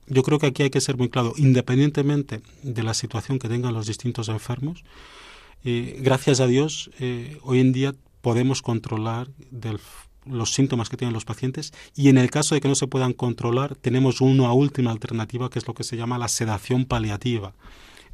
yo creo que aquí hay que ser muy claro, independientemente de la situación que tengan los distintos enfermos, eh, gracias a Dios, eh, hoy en día podemos controlar los síntomas que tienen los pacientes y en el caso de que no se puedan controlar, tenemos una última alternativa que es lo que se llama la sedación paliativa.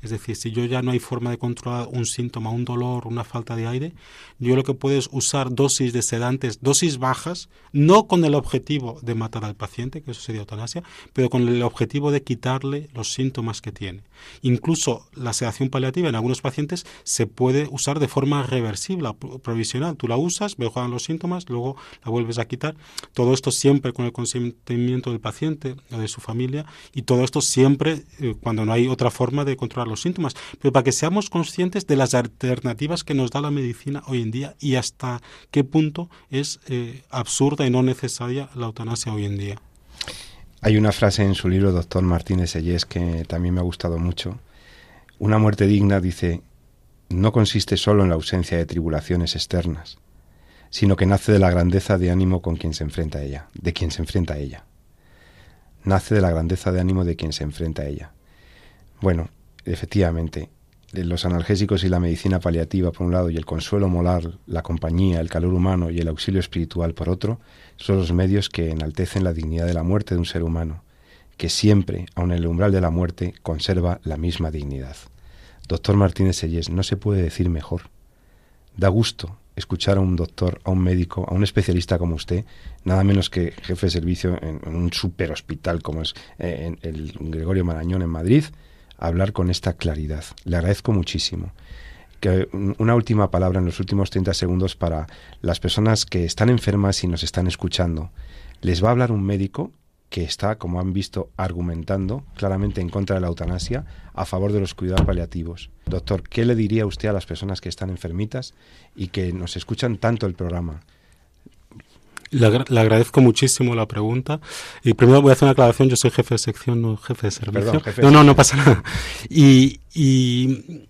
Es decir, si yo ya no hay forma de controlar un síntoma, un dolor, una falta de aire, yo lo que puedo es usar dosis de sedantes, dosis bajas, no con el objetivo de matar al paciente, que eso sería eutanasia, pero con el objetivo de quitarle los síntomas que tiene. Incluso la sedación paliativa en algunos pacientes se puede usar de forma reversible, provisional. Tú la usas, mejoran los síntomas, luego la vuelves a quitar. Todo esto siempre con el consentimiento del paciente o de su familia y todo esto siempre eh, cuando no hay otra forma de controlar los síntomas. Pero para que seamos conscientes de las alternativas que nos da la medicina hoy en día y hasta qué punto es eh, absurda y no necesaria la eutanasia hoy en día. Hay una frase en su libro, doctor Martínez Sellés, que también me ha gustado mucho. Una muerte digna, dice, no consiste solo en la ausencia de tribulaciones externas, sino que nace de la grandeza de ánimo con quien se enfrenta a ella, de quien se enfrenta a ella. Nace de la grandeza de ánimo de quien se enfrenta a ella. Bueno, efectivamente, los analgésicos y la medicina paliativa por un lado y el consuelo molar, la compañía, el calor humano y el auxilio espiritual por otro, son los medios que enaltecen la dignidad de la muerte de un ser humano, que siempre, aun en el umbral de la muerte, conserva la misma dignidad. Doctor Martínez Sellés, no se puede decir mejor. Da gusto escuchar a un doctor, a un médico, a un especialista como usted, nada menos que jefe de servicio en, un super hospital como es eh, el Gregorio Marañón en Madrid, hablar con esta claridad. Le agradezco muchísimo. Que una última palabra en los últimos 30 segundos para las personas que están enfermas y nos están escuchando. Les va a hablar un médico que está, como han visto, argumentando claramente en contra de la eutanasia, a favor de los cuidados paliativos. Doctor, ¿qué le diría usted a las personas que están enfermitas y que nos escuchan tanto el programa? Le, agra- le agradezco muchísimo la pregunta. Y primero voy a hacer una aclaración. Yo soy jefe de sección, no jefe de servicio. Perdón, jefe de no, no, no pasa nada. Y, y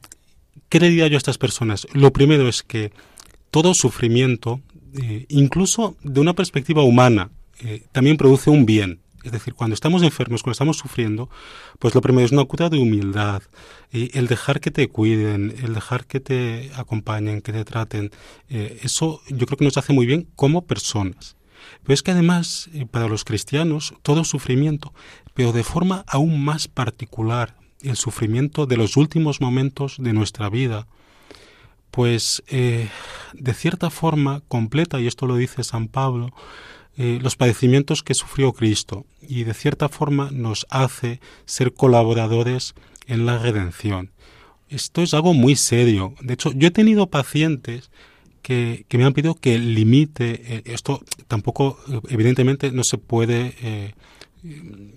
¿qué le diría yo a estas personas? Lo primero es que todo sufrimiento, eh, incluso de una perspectiva humana, eh, también produce un bien. Es decir, cuando estamos enfermos, cuando estamos sufriendo, pues lo primero es una cura de humildad, eh, el dejar que te cuiden, el dejar que te acompañen, que te traten. eso yo creo que nos hace muy bien como personas. Pero es que además, para los cristianos, todo sufrimiento, pero de forma aún más particular, el sufrimiento de los últimos momentos de nuestra vida, pues eh, de cierta forma completa, y esto lo dice San Pablo, eh, los padecimientos que sufrió Cristo y de cierta forma nos hace ser colaboradores en la redención. Esto es algo muy serio. De hecho, yo he tenido pacientes que, que me han pedido que limite, eh, esto tampoco, evidentemente, no se puede,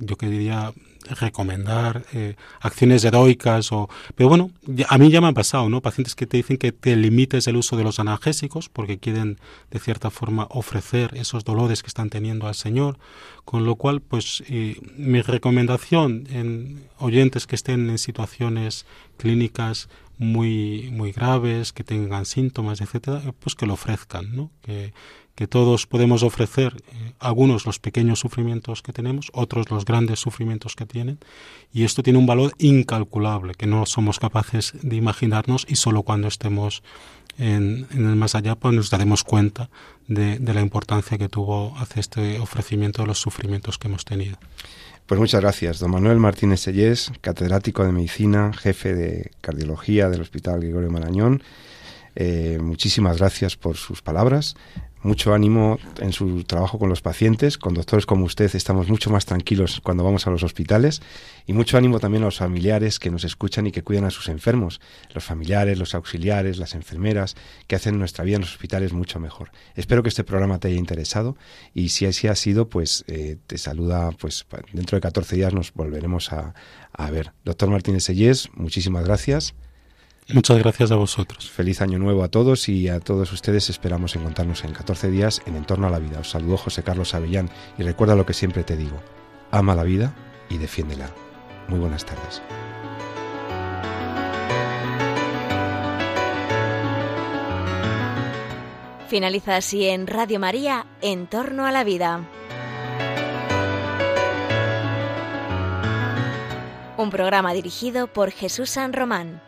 yo que diría, recomendar eh, acciones heroicas o pero bueno a mí ya me ha pasado no pacientes que te dicen que te limites el uso de los analgésicos porque quieren de cierta forma ofrecer esos dolores que están teniendo al señor con lo cual pues eh, mi recomendación en oyentes que estén en situaciones clínicas muy muy graves que tengan síntomas etcétera pues que lo ofrezcan no que que todos podemos ofrecer, eh, algunos los pequeños sufrimientos que tenemos, otros los grandes sufrimientos que tienen, y esto tiene un valor incalculable que no somos capaces de imaginarnos y solo cuando estemos en, el más allá pues nos daremos cuenta de, la importancia que tuvo hacer este ofrecimiento de los sufrimientos que hemos tenido. Pues muchas gracias, don Manuel Martínez Sellés, catedrático de medicina, jefe de cardiología del Hospital Gregorio Marañón. Eh, muchísimas gracias por sus palabras. Mucho ánimo en su trabajo con los pacientes. Con doctores como usted estamos mucho más tranquilos cuando vamos a los hospitales. Y mucho ánimo también a los familiares que nos escuchan y que cuidan a sus enfermos. Los familiares, los auxiliares, las enfermeras, que hacen nuestra vida en los hospitales mucho mejor. Espero que este programa te haya interesado y si así ha sido, pues eh, te saluda, pues dentro de 14 días nos volveremos a, a ver. Doctor Martínez Sellés, muchísimas gracias. Muchas gracias a vosotros. Feliz año nuevo a todos y a todos ustedes esperamos encontrarnos en 14 días en Entorno a la Vida. Os saludo José Carlos Avellán y recuerda lo que siempre te digo, ama la vida y defiéndela. Muy buenas tardes. Finaliza así en Radio María, En torno a la vida. Un programa dirigido por Jesús San Román.